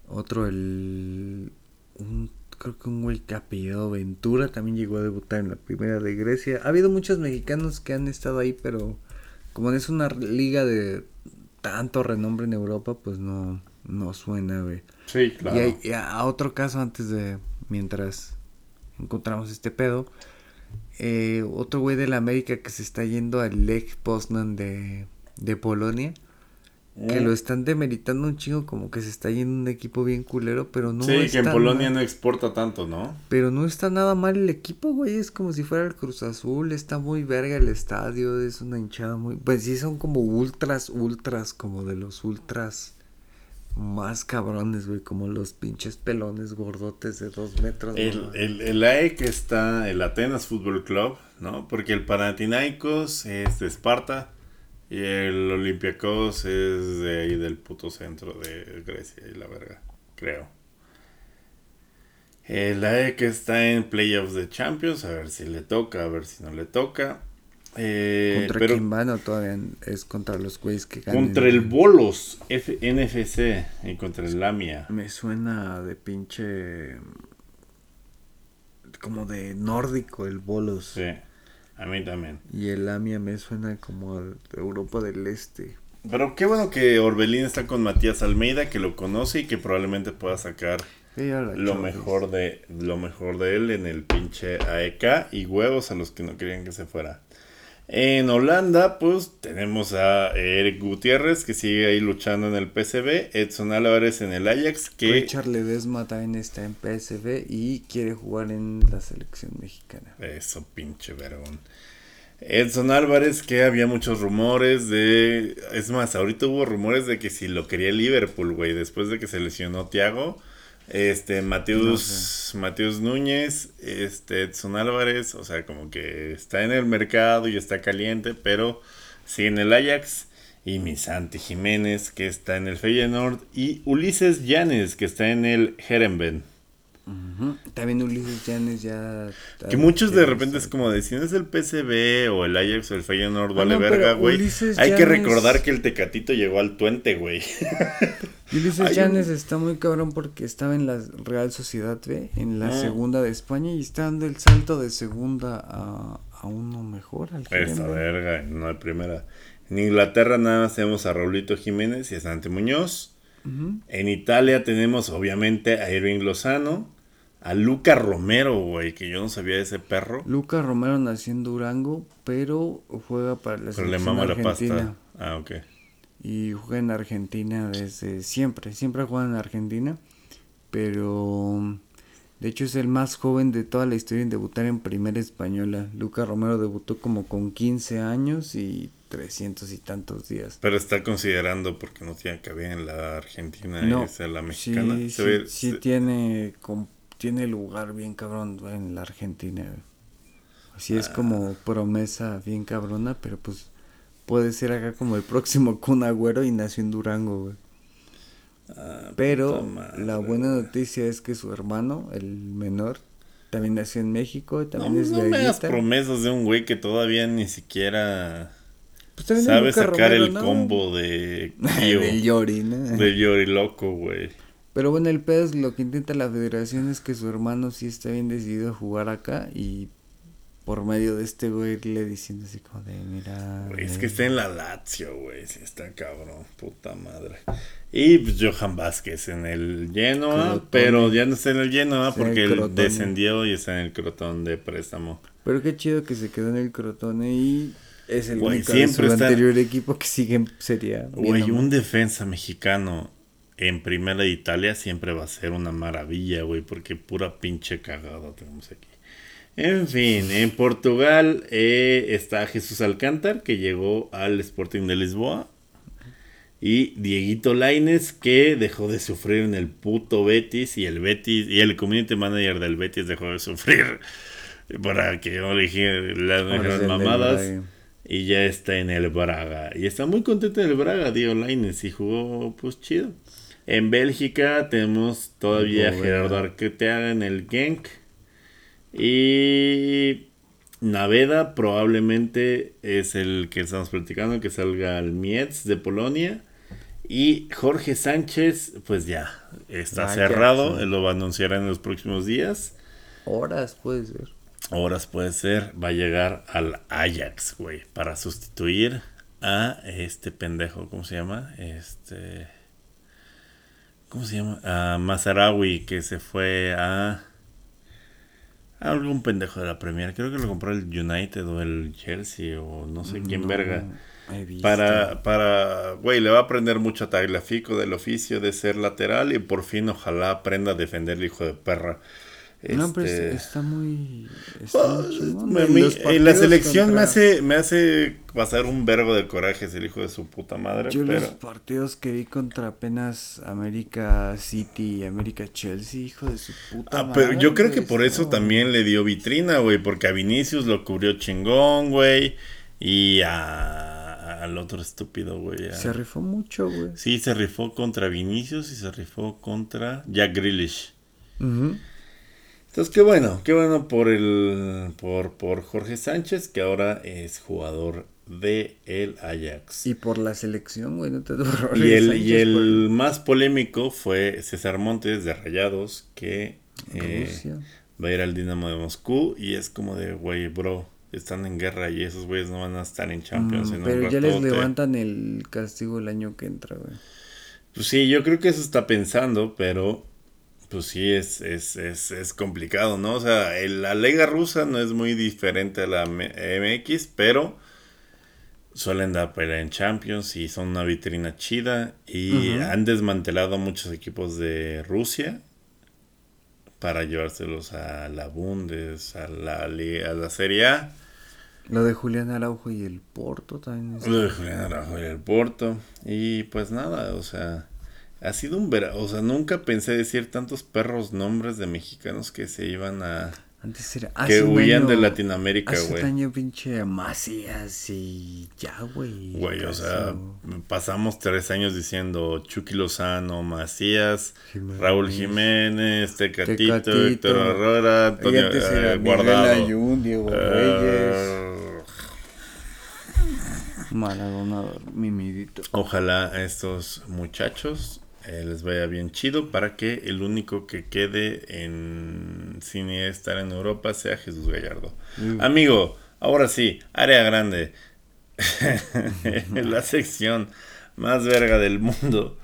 Otro, el. Un creo que un güey que apellido Ventura también llegó a debutar en la primera de Grecia. Ha habido muchos mexicanos que han estado ahí, pero como es una liga de tanto renombre en Europa, pues no, no suena, güey. Sí, claro. Y, a otro caso antes de, mientras encontramos este pedo, eh, otro güey de la América que se está yendo al Lech Poznan de, de Polonia que lo están demeritando un chingo como que se está yendo un equipo bien culero, pero no Sí, que en Polonia no exporta tanto, ¿no? Pero no está nada mal el equipo, güey, es como si fuera el Cruz Azul, está muy verga el estadio, es una hinchada muy... Pues sí, son como ultras, ultras, como de los ultras más cabrones, güey, como los pinches pelones gordotes de dos metros. El, el, el AEC está, el Atenas Fútbol Club, ¿no? Porque el Panathinaikos es de Esparta y el Olympiacos es de ahí del puto centro de Grecia y la verga, creo. El AEK está en Playoffs de Champions, a ver si le toca, a ver si no le toca. Eh, ¿Contra quién van o todavía es contra los güeyes que ganan? Contra el Bolos F NFC y contra el Lamia. Me suena de pinche. como de nórdico el Bolos. Sí. A mí también. Y el AMIA me suena como a Europa del Este. Pero qué bueno que Orbelín está con Matías Almeida, que lo conoce y que probablemente pueda sacar lo mejor de lo mejor de él en el pinche AEK y huevos a los que no querían que se fuera. En Holanda, pues tenemos a Eric Gutiérrez que sigue ahí luchando en el PSV, Edson Álvarez en el Ajax, que Richard Ledesma también está en PSV y quiere jugar en la selección mexicana. Eso pinche vergón. Edson Álvarez, que había muchos rumores de. Es más, ahorita hubo rumores de que si lo quería Liverpool, güey, después de que se lesionó Thiago. Este, Mateus, Núñez, este, Edson Álvarez, o sea, como que está en el mercado y está caliente, pero sigue en el Ajax. Y mi Santi Jiménez, que está en el Feyenoord. Y Ulises Llanes, que está en el Herenben. También Ulises Llanes ya. Que muchos de repente es como de si no es el PCB o el Ajax o el Feyenoord, vale verga, güey. Hay que recordar que el Tecatito llegó al Tuente, güey. <laughs> Ulises Llanes está muy cabrón porque estaba en la Real Sociedad B, en la ah. segunda de España, y está dando el salto de segunda a, a uno mejor. Al Esa verga, no hay primera. En Inglaterra nada más tenemos a Raulito Jiménez y a Santi Muñoz. En Italia tenemos obviamente a Irving Lozano, a Luca Romero, güey, que yo no sabía de ese perro. Luca Romero nació en Durango, pero juega para la selección argentina. Ah, ok. Y juega en Argentina desde siempre, siempre juega en Argentina, pero De hecho es el más joven de toda la historia en debutar en primera española. Luca Romero debutó como con 15 años y 300 y tantos días. Pero está considerando porque no tiene cabida en la Argentina y es la mexicana. Sí, sí, sí tiene, tiene lugar bien cabrón en la Argentina. Así es como ah. promesa bien cabrona, pero pues puede ser acá como el próximo Kun Agüero y nació en Durango, güey. Ah, Pero la buena noticia es que su hermano, el menor, también nació en México. También no, es no me das promesas de un güey que todavía ni siquiera pues sabe sacar el combo de <laughs> del Yori, ¿no? Del Yori loco, güey. Pero bueno, el pedo es lo que intenta la federación es que su hermano sí está bien decidido a jugar acá y por medio de este güey le diciendo así como de mira. es que está en la Lazio, güey, sí está cabrón, puta madre. Y pues Johan Vázquez en el Genoa, pero ya no está en el Genoa porque él descendió y está en el Crotón de préstamo. Pero qué chido que se quedó en el Crotone y es el único siempre de su anterior equipo que sigue sería. Güey, un defensa mexicano en primera de Italia siempre va a ser una maravilla, güey, porque pura pinche cagada tenemos aquí. En fin, en Portugal eh, está Jesús Alcántar, que llegó al Sporting de Lisboa. Y Dieguito Laines, que dejó de sufrir en el puto Betis. Y el Betis, y el community manager del Betis dejó de sufrir. <laughs> Para que no le las mamadas. Y ya está en el Braga. Y está muy contento en el Braga, Diego Laines. Y jugó pues chido. En Bélgica tenemos todavía a Gerardo Arqueteaga en el Genk. Y Naveda probablemente es el que estamos platicando, que salga al Mietz de Polonia. Y Jorge Sánchez, pues ya, está cerrado, él lo va a anunciar en los próximos días. Horas puede ser. Horas puede ser, va a llegar al Ajax, güey, para sustituir a este pendejo, ¿cómo se llama? Este... ¿Cómo se llama? A Mazarawi, que se fue a algún pendejo de la Premier. Creo que lo compró el United o el Chelsea o no sé quién verga. Para, para, güey, le va a aprender mucho a Tagliafico del oficio de ser lateral y por fin ojalá aprenda a defender el hijo de perra. No, pero este, está muy. Está ah, la selección me hace me hace pasar un verbo de coraje, es el hijo de su puta madre. Yo los partidos que vi contra apenas América City y América Chelsea, hijo de su puta ah, madre. Pero yo creo que por eso también le dio vitrina, güey, porque a Vinicius lo cubrió chingón, güey. Y a, al otro estúpido, güey. Se rifó mucho, güey. Sí, se rifó contra Vinicius y se rifó contra Jack Grealish. Entonces, qué bueno, qué bueno por el por, por Jorge Sánchez, que ahora es jugador de el Ajax. Y por la selección, güey, no te Y el, y el más polémico fue César Montes de Rayados, que eh, va a ir al Dinamo de Moscú. Y es como de, güey, bro, están en guerra y esos güeyes no van a estar en Champions. Mm, pero ya les levantan el castigo el año que entra, güey. Pues sí, yo creo que eso está pensando, pero pues sí, es, es, es, es complicado, ¿no? O sea, la Liga Rusa no es muy diferente a la MX, pero suelen dar pelea en Champions y son una vitrina chida. Y han desmantelado muchos equipos de Rusia para llevárselos a la Bundes, a la, a la Serie A. Lo de Julián Araujo y el Porto también. Lo de Julián Araujo y el Porto. Y pues nada, o sea ha sido un verano, o sea, nunca pensé decir tantos perros nombres de mexicanos que se iban a... Antes era... Que huían de Latinoamérica, güey. Hace un año pinche Macías y ya, güey. Güey, o sea, pasamos tres años diciendo Chucky Lozano, Macías, Raúl Jiménez, Tecatito, Tecatito Héctor Aurora, Antonio eh, Guardado. Diego uh, Maradona, mimidito. Ojalá estos muchachos eh, les vaya bien chido para que el único que quede en cine estar en Europa sea Jesús Gallardo. Mm. Amigo, ahora sí, área grande. <laughs> la sección más verga del mundo.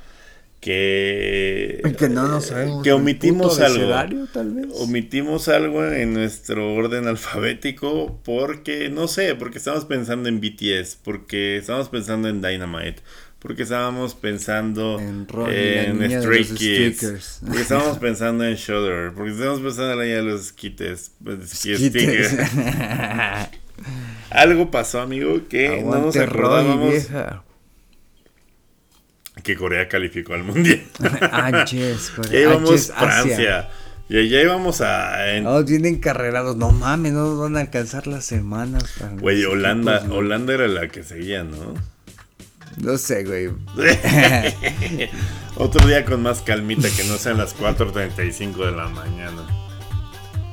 Que, que no nos sabemos que omitimos algo tal vez. omitimos algo en nuestro orden alfabético porque no sé porque estamos pensando en BTS porque estamos pensando en Dynamite Porque estábamos pensando En Ron y la en niña de Stray Kids. stickers. Porque estábamos pensando en Shudder. Porque estábamos pensando en la de los skites. pues, stickers. <laughs> Algo pasó, amigo, que no nos Roy, acordábamos que Corea calificó al mundial. <laughs> Anches, <laughs> Ya íbamos Anches, Asia. Francia. Ya, ya íbamos a. en- No, vienen carrerados. No mames, no nos van a alcanzar las semanas. Güey, Holanda. Holanda era la que seguía, ¿no? No sé, güey. <laughs> Otro día con más calmita que no sean las 4.35 de la mañana.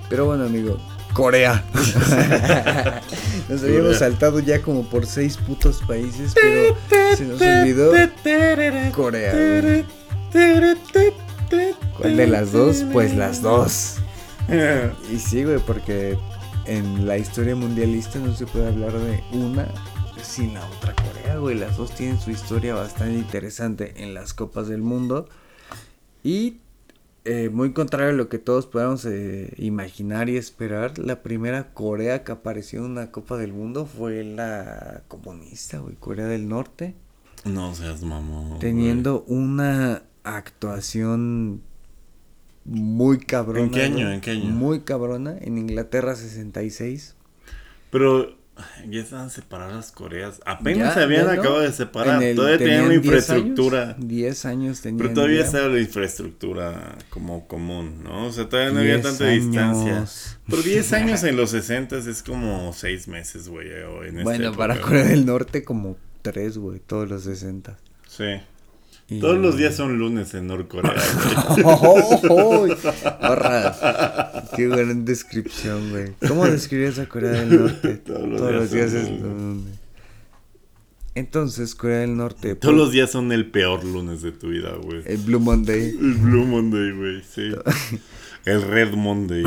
Pero bueno, amigo. Corea. <laughs> nos habíamos saltado ya como por seis putos países, pero se nos olvidó Corea. güey. ¿Cuál de las dos? Pues las dos. <laughs> Y sí, güey, porque en la historia mundialista no se puede hablar de una sin la otra Corea, güey. Las dos tienen su historia bastante interesante en las Copas del Mundo. Y eh, muy contrario a lo que todos podamos eh, imaginar y esperar, la primera Corea que apareció en una Copa del Mundo fue la comunista, güey, Corea del Norte. No seas mamón. Teniendo una actuación muy cabrona. ¿En qué año? ¿En qué año? Muy cabrona. En Inglaterra 66. Pero ya estaban separadas las Coreas. Apenas Ya, se habían ya no. acabado de separar. El- todavía tenían 10 infraestructura. años, 10 años tenían. Pero todavía ya. estaba la infraestructura como común, ¿no? O sea, todavía no había 10 tanta distancia. años. Pero 10 <laughs> años en los 60 es como 6 meses, güey. Bueno, para. Corea del Norte como 3, güey, todos los 60. Sí. Y- Todos los días son lunes en Norcorea. güey. <laughs> <laughs> ¡Oh, Barras. Qué gran descripción, güey. ¿Cómo describías a Corea del Norte? <laughs> Todos los días días son es lunes. Entonces, Corea del Norte. Todos los días son el peor lunes de tu vida, güey. El Blue Monday. El Blue Monday, güey, sí. El Red Monday.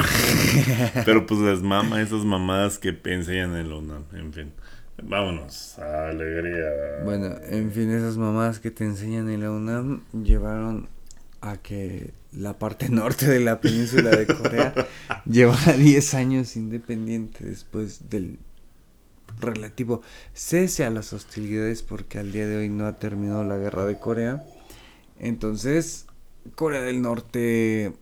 Pero pues las mamas, esas mamadas que enseñan en la UNAM, en fin. Vámonos, alegría. Bueno, en fin, esas mamadas que te enseñan en la UNAM llevaron a que la parte <laughs> norte de la península de Corea <laughs> llevara 10 años independiente después del relativo cese a las hostilidades porque al día de hoy no ha terminado la guerra de Corea. Entonces, Corea del Norte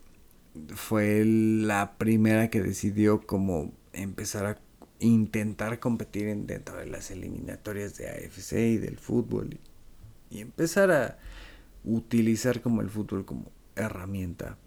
fue la primera que decidió como empezar a intentar competir en, dentro de las eliminatorias de AFC y del fútbol y, y empezar a utilizar como el fútbol como herramienta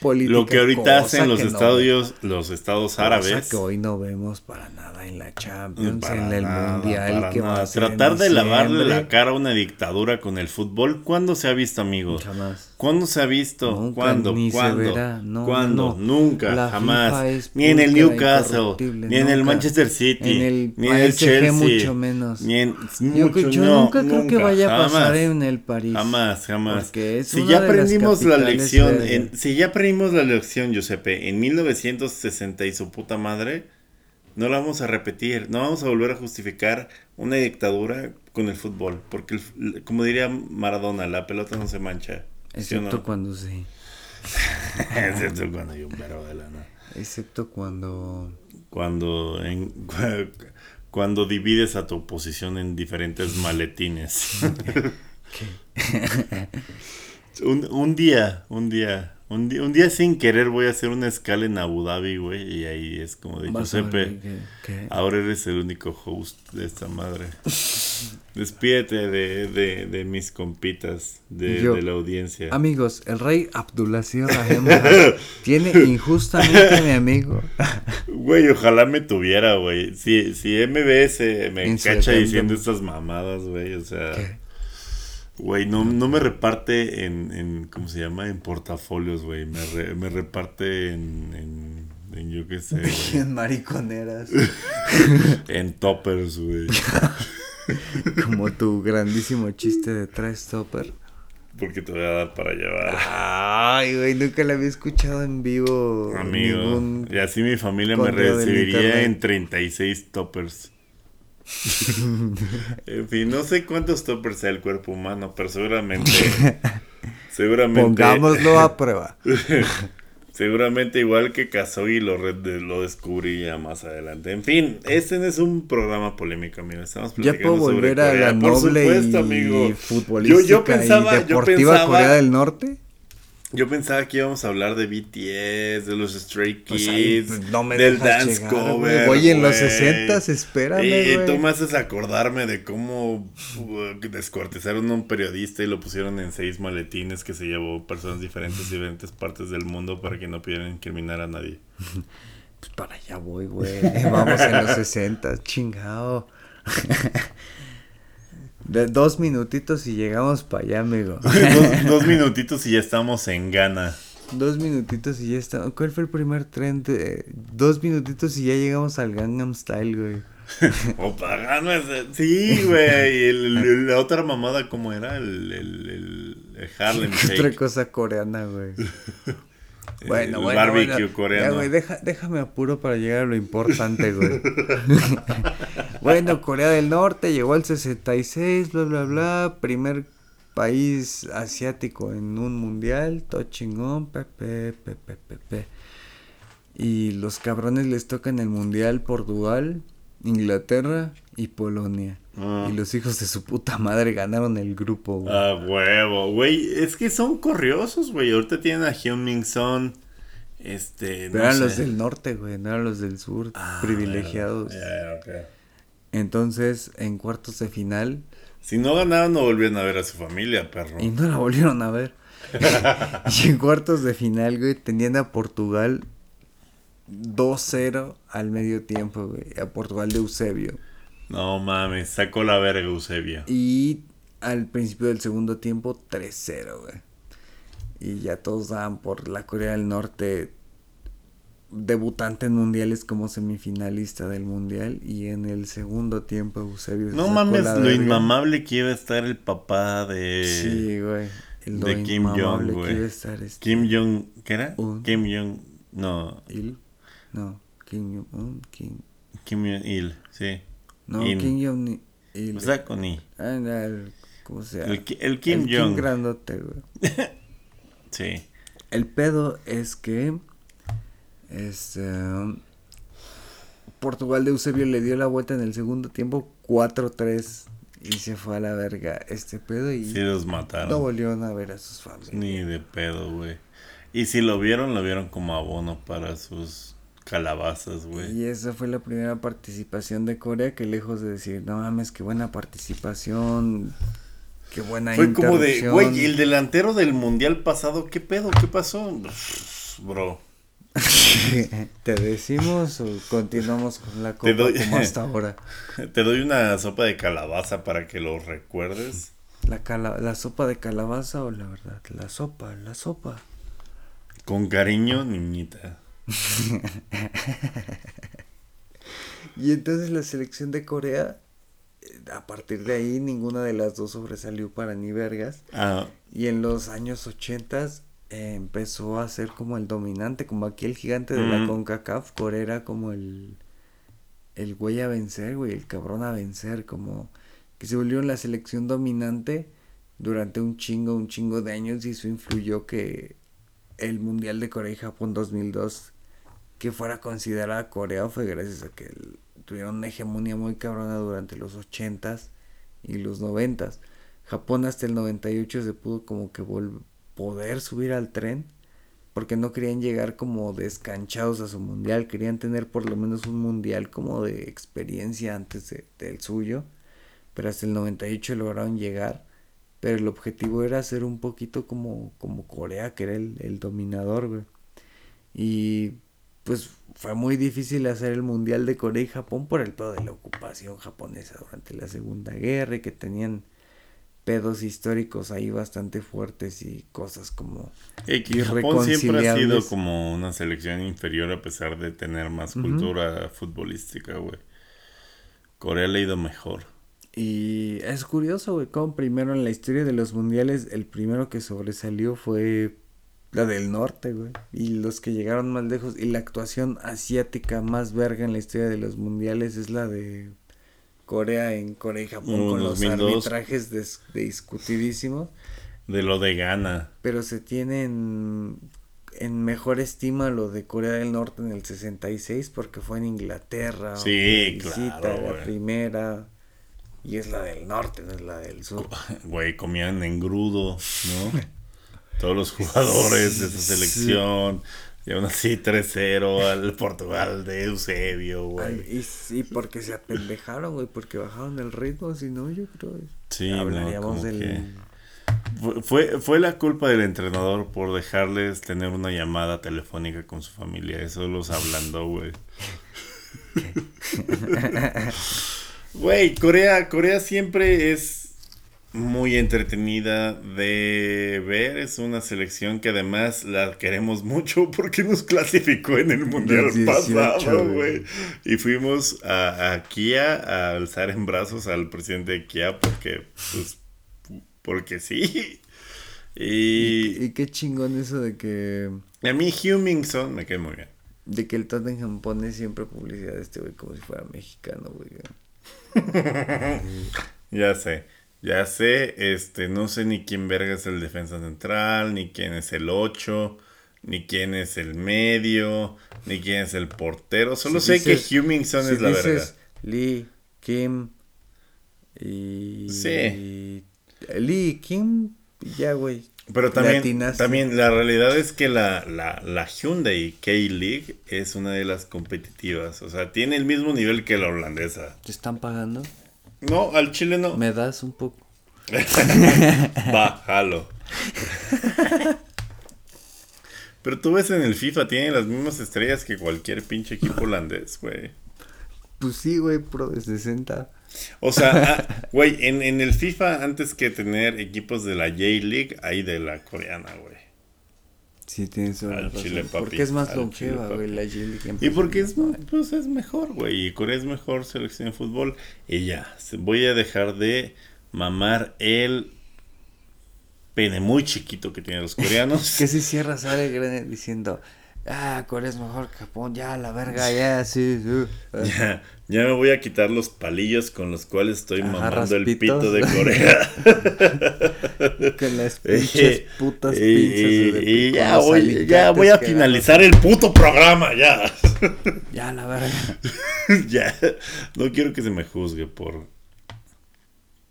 política. Lo que ahorita hacen los no estadios, los estados cosa árabes. que hoy no vemos para nada en la Champions, Para en el nada, Mundial que va a Tratar de lavarle la cara a una dictadura con el fútbol, ¿cuándo se ha visto, amigo? Jamás. ¿Cuándo se ha visto? Nunca, ¿Cuándo? ni se ¿Cuándo? verá. No, ¿Cuándo? no. Nunca, La jamás. Ni en el Newcastle, ni en el. Manchester City, En el ni en el Chelsea, mucho menos. Ni en Yo, mucho, yo no, nunca creo que vaya a pasar jamás. en el París. Jamás, jamás. Porque es si una ya de las aprendimos la lección, en, si ya aprendimos la lección, Giuseppe, en 1960 y su puta madre, no la vamos a repetir, no vamos a volver a justificar una dictadura con el fútbol, porque el- como diría Maradona, la pelota no se mancha. ¿Sí o Excepto no? cuando sí. <laughs> Excepto cuando hay un perro de lana. Excepto cuando. Cuando, en, <laughs> cuando divides a tu oposición en diferentes maletines. <laughs> un, un día, un día, un día, un día sin querer voy a hacer una escala en Abu Dhabi, güey, y ahí es como de Giuseppe, ahora eres el único host de esta madre. <laughs> Despídete de, de, de mis compitas, de, Yo. de la audiencia. Amigos, el rey Shah <laughs> tiene injustamente a mi amigo. <laughs> Güey, ojalá me tuviera, güey. Si, si MBS me cacha evento. diciendo estas mamadas, güey, o sea... ¿Qué? Güey, no, no me reparte en, en, ¿cómo se llama? En portafolios, güey. Me, re- me reparte en, en, en yo qué sé, <laughs> güey. En mariconeras. <laughs> En toppers, güey. <laughs> Como tu grandísimo chiste de Trash Stopper. Porque te voy a dar para llevar. Ay, güey, nunca la había escuchado en vivo. Amigo. Y así mi familia me recibiría en 36 toppers. <laughs> en fin, no sé cuántos toppers sea el cuerpo humano, pero seguramente... <laughs> seguramente... Pongámoslo a prueba. <laughs> Seguramente igual que Kazoy lo, lo descubrí ya más adelante. En fin, este no es un programa polémico, amigo. Estamos Ya platicando puedo sobre volver a Corea. la Por noble supuesto, y amigo. futbolística Yo- yo pensaba- y yo deportiva pensaba- Corea del Norte. Yo pensaba que íbamos a hablar de BTS, de los Stray Kids, Pues ahí, pues, no me del dance llegar, güey. cover. Voy en los güey. 60s, espérame, Y, güey. tú me haces acordarme de cómo uh, descuartizaron a un periodista y lo pusieron en seis maletines que se llevó personas diferentes de <laughs> diferentes partes del mundo para que no pudieran incriminar a nadie. Pues para allá voy, güey. <laughs> Vamos en los 60, chingado. <laughs> De dos minutitos y llegamos para allá, amigo. <laughs> dos, dos minutitos y ya estamos en Ghana. Dos minutitos y ya está. ¿Cuál fue el primer tren? de- Dos minutitos y ya llegamos al Gangnam Style, güey. <laughs> Opa, es- Sí, güey. y el- el- la otra mamada, ¿cómo era? El, el, el, el Harlem ¿Qué <laughs> otra cosa coreana, güey? Bueno, El bueno, barbecue bueno. coreano. Ya, güey, deja- déjame apuro para llegar a lo importante, güey. <laughs> bueno, Corea del Norte llegó al 66, bla, bla, bla. Primer país asiático en un mundial, todo chingón, pepe, pepe, pepe. Y los cabrones les tocan el mundial Portugal, Inglaterra y Polonia. Ah. Y los hijos de su puta madre ganaron el grupo, güey. Ah, huevo, güey. Es que son corriosos, güey. Ahorita tienen a Hyun Son. Este. Pero no eran sé. los del norte, güey, no eran los del sur, Ah, privilegiados. ya, ya, ok. Entonces, en cuartos de final, Si no ganaban, no volvían a ver a su familia, perro. y no la volvieron a ver. <laughs> <laughs> y en cuartos de final, güey, tenían a Portugal 2-0 al medio tiempo, güey, a Portugal de Eusebio. No mames, sacó la verga Eusebio. Y al principio del segundo tiempo, 3-0, güey. Y ya todos daban por la Corea del Norte debutante en mundiales como semifinalista del mundial. Y en el segundo tiempo, Eusebio. No mames, lo verga. inmamable que iba a estar el papá de. Sí, güey. El de lo Kim Jong, que güey. iba a estar este- Kim Jong. ¿Qué era? Un. Kim Jong. No, Il. No, Kim Jong-un, Kim. Kim Jong Il, sí. No, In. Kim Jong Il. O sea, con I. Ah, no, el- ¿Cómo se llama? El, Ki- el Kim El Jong. grandote, güey. <laughs> Sí. El pedo es que. Este. Portugal de Eusebio le dio la vuelta en el segundo tiempo 4-3 y se fue a la verga este pedo y Sí, los mataron. no volvieron a ver a sus familias. Ni de pedo, güey. Y si lo vieron, lo vieron como abono para sus calabazas, güey. Y esa fue la primera participación de Corea que lejos de decir, no mames, qué buena participación, qué buena Fue como de, interrupción". güey, el delantero del mundial pasado, ¿qué pedo? ¿Qué pasó? Bro. <laughs> ¿Te decimos o continuamos con la copa Te doy- como <laughs> hasta ahora? Te doy una sopa de calabaza para que lo recuerdes. ¿La, cala- ¿La sopa de calabaza o la verdad? La sopa, la sopa. Con cariño, niñita. <laughs> Y entonces la selección de Corea, eh, a partir de ahí ninguna de las dos sobresalió para ni vergas. Ah, Y en los años 80 empezó a ser como el dominante, como aquí el gigante de la. CONCACAF, Corea era como el, el güey a vencer, güey, el cabrón a vencer, como que se volvieron la selección dominante durante un chingo, un chingo de años y eso influyó que el Mundial de Corea y Japón 2002 que fuera considerada Corea fue gracias a que tuvieron una hegemonía muy cabrona durante los 80s y los 90s. Japón hasta el 98 se pudo como que poder subir al tren porque no querían llegar como descanchados a su mundial, querían tener por lo menos un mundial como de experiencia antes de- del suyo, pero hasta el 98 lograron llegar, pero el objetivo era ser un poquito como, como Corea, que era el, el dominador, güey. Y pues fue muy difícil hacer el mundial de Corea y Japón por el pedo de la ocupación japonesa durante la Segunda Guerra y que tenían pedos históricos ahí bastante fuertes y cosas como que Japón siempre ha sido como una selección inferior a pesar de tener más cultura futbolística, güey. Corea le ha ido mejor. Y es curioso, güey, como primero en la historia de los mundiales, el primero que sobresalió fue la del norte, güey. Y los que llegaron más lejos. Y la actuación asiática más verga en la historia de los mundiales es la de Corea en Corea y Japón con los 2002. arbitrajes des- discutidísimos. De lo de Ghana. Pero se tienen en mejor estima lo de Corea del Norte en el 66 porque fue en Inglaterra. Sí, visita, claro, La güey. primera. Y es la del norte, no es la del sur. <laughs> Güey, comían engrudo, ¿no? <laughs> Todos los jugadores de esa selección. Y aún así 3-0 al Portugal de Eusebio, güey. Ay, y sí, porque se apendejaron, güey, porque bajaron el ritmo, si no, yo creo. Sí, hablaríamos del. que- Fue, fue la culpa del entrenador por dejarles tener una llamada telefónica con su familia. Eso los ablandó, güey. <laughs> Güey, Corea, Corea siempre es muy entretenida de ver. Es una selección que además la queremos mucho <laughs> porque nos clasificó en el mundial 18, pasado, güey. Y fuimos a, a Kia a alzar en brazos al presidente de Kia porque, pues, porque sí. <laughs> Y Y qué chingón eso de que. a mí Hummingson me cae muy bien. De que el Tottenham pone siempre publicidad de este güey como si fuera mexicano, güey. <laughs> Ya sé, ya sé, este, no sé ni quién verga es el defensa central, ni quién es el 8, ni quién es el medio, ni quién es el portero. Solo Si sé dices- que Hummingson si es la verga. dices Lee, Kim y. Sí. Lee, Kim, y ya, güey. Pero también, Latinaste. también la realidad es que la, la, la Hyundai K-League es una de las competitivas. O sea, tiene el mismo nivel que la holandesa. ¿Te están pagando? No, al chile no. ¿Me das un poco? <laughs> Va, jalo. <laughs> Pero tú ves en el FIFA, tiene las mismas estrellas que cualquier pinche equipo holandés, güey. Pues sí, güey, pro de 60. O sea, ah, <laughs> güey, en, en el FIFA, antes que tener equipos de la J-League, hay de la coreana, güey. Sí, tienes la Al chile, papi, Porque es más longeva, chile, güey, la J-League. en Y porque es, pues es mejor, güey. Y Corea es mejor selección de fútbol. Y ya, voy a dejar de mamar el pene muy chiquito que tienen los coreanos. <laughs> Que si cierras sale diciendo, ah, Corea es mejor que Japón, ya, la verga, <laughs> ya, sí, sí. Ya, ya me voy a quitar los palillos con los cuales estoy Agarras mamando el pito de <laughs> Corea. Con las pinches <laughs> putas y, pinzas. y- ya, voy, ya voy a finalizar el puto programa, ya. Ya, la verga. ya. No quiero que se me juzgue por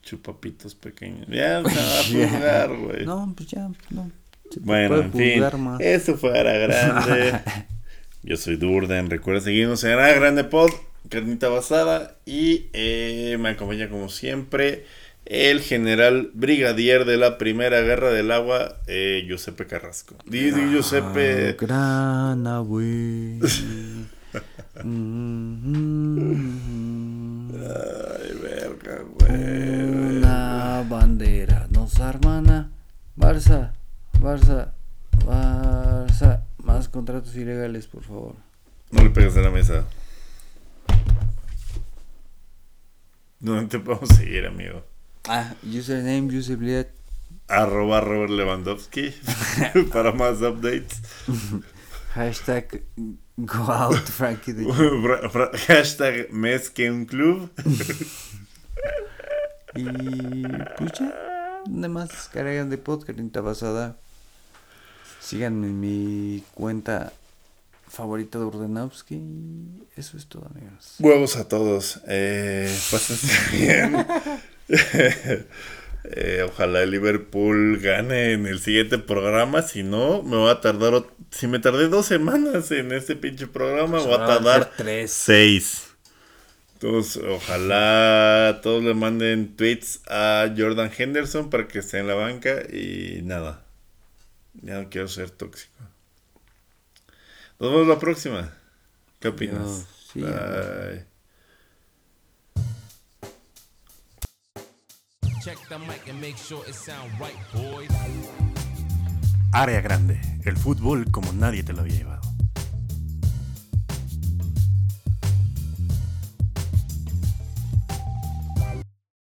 chupapitos pequeños. Ya me va a juzgar, güey. No, pues ya, no. Se Bueno, en fin, más. eso fue Ara Grande. <laughs> Yo soy Durden. Recuerda seguirnos en Ara Grande Pod, Carnita Basada. Y eh, me acompaña como siempre el general brigadier de la Primera Guerra del Agua, eh, Giuseppe Carrasco. Dice Ah, Giuseppe. Gran. Mm, <laughs> Ay, verga, güey. Una bandera nos hermana. Barça, Barça, Barça. Más contratos ilegales, por favor. No le pegas a la mesa. ¿Dónde te podemos seguir, amigo? Ah, username, usabilidad. Arroba Robert Lewandowski <laughs> para más updates. <laughs> Hashtag go out, Frankie. <laughs> Hashtag mes que un club. Y pues ya. Nada más descargan de podcast en basada. Síganme en mi cuenta favorita de Urdenovsky. Y eso es todo, amigos. Huevos a todos. Eh, <laughs> bien. <laughs> Eh, ojalá el Liverpool gane en el siguiente programa. Si no, me va a tardar. Si me tardé dos semanas en este pinche programa, voy a tardar tres. seis. Entonces, ojalá todos le manden tweets a Jordan Henderson para que esté en la banca y nada. Ya no quiero ser tóxico. Nos vemos la próxima. ¿Qué opinas? Sí, Bye. Check the mic and make sure it sound right, boys. Área grande. El fútbol como nadie te lo había llevado.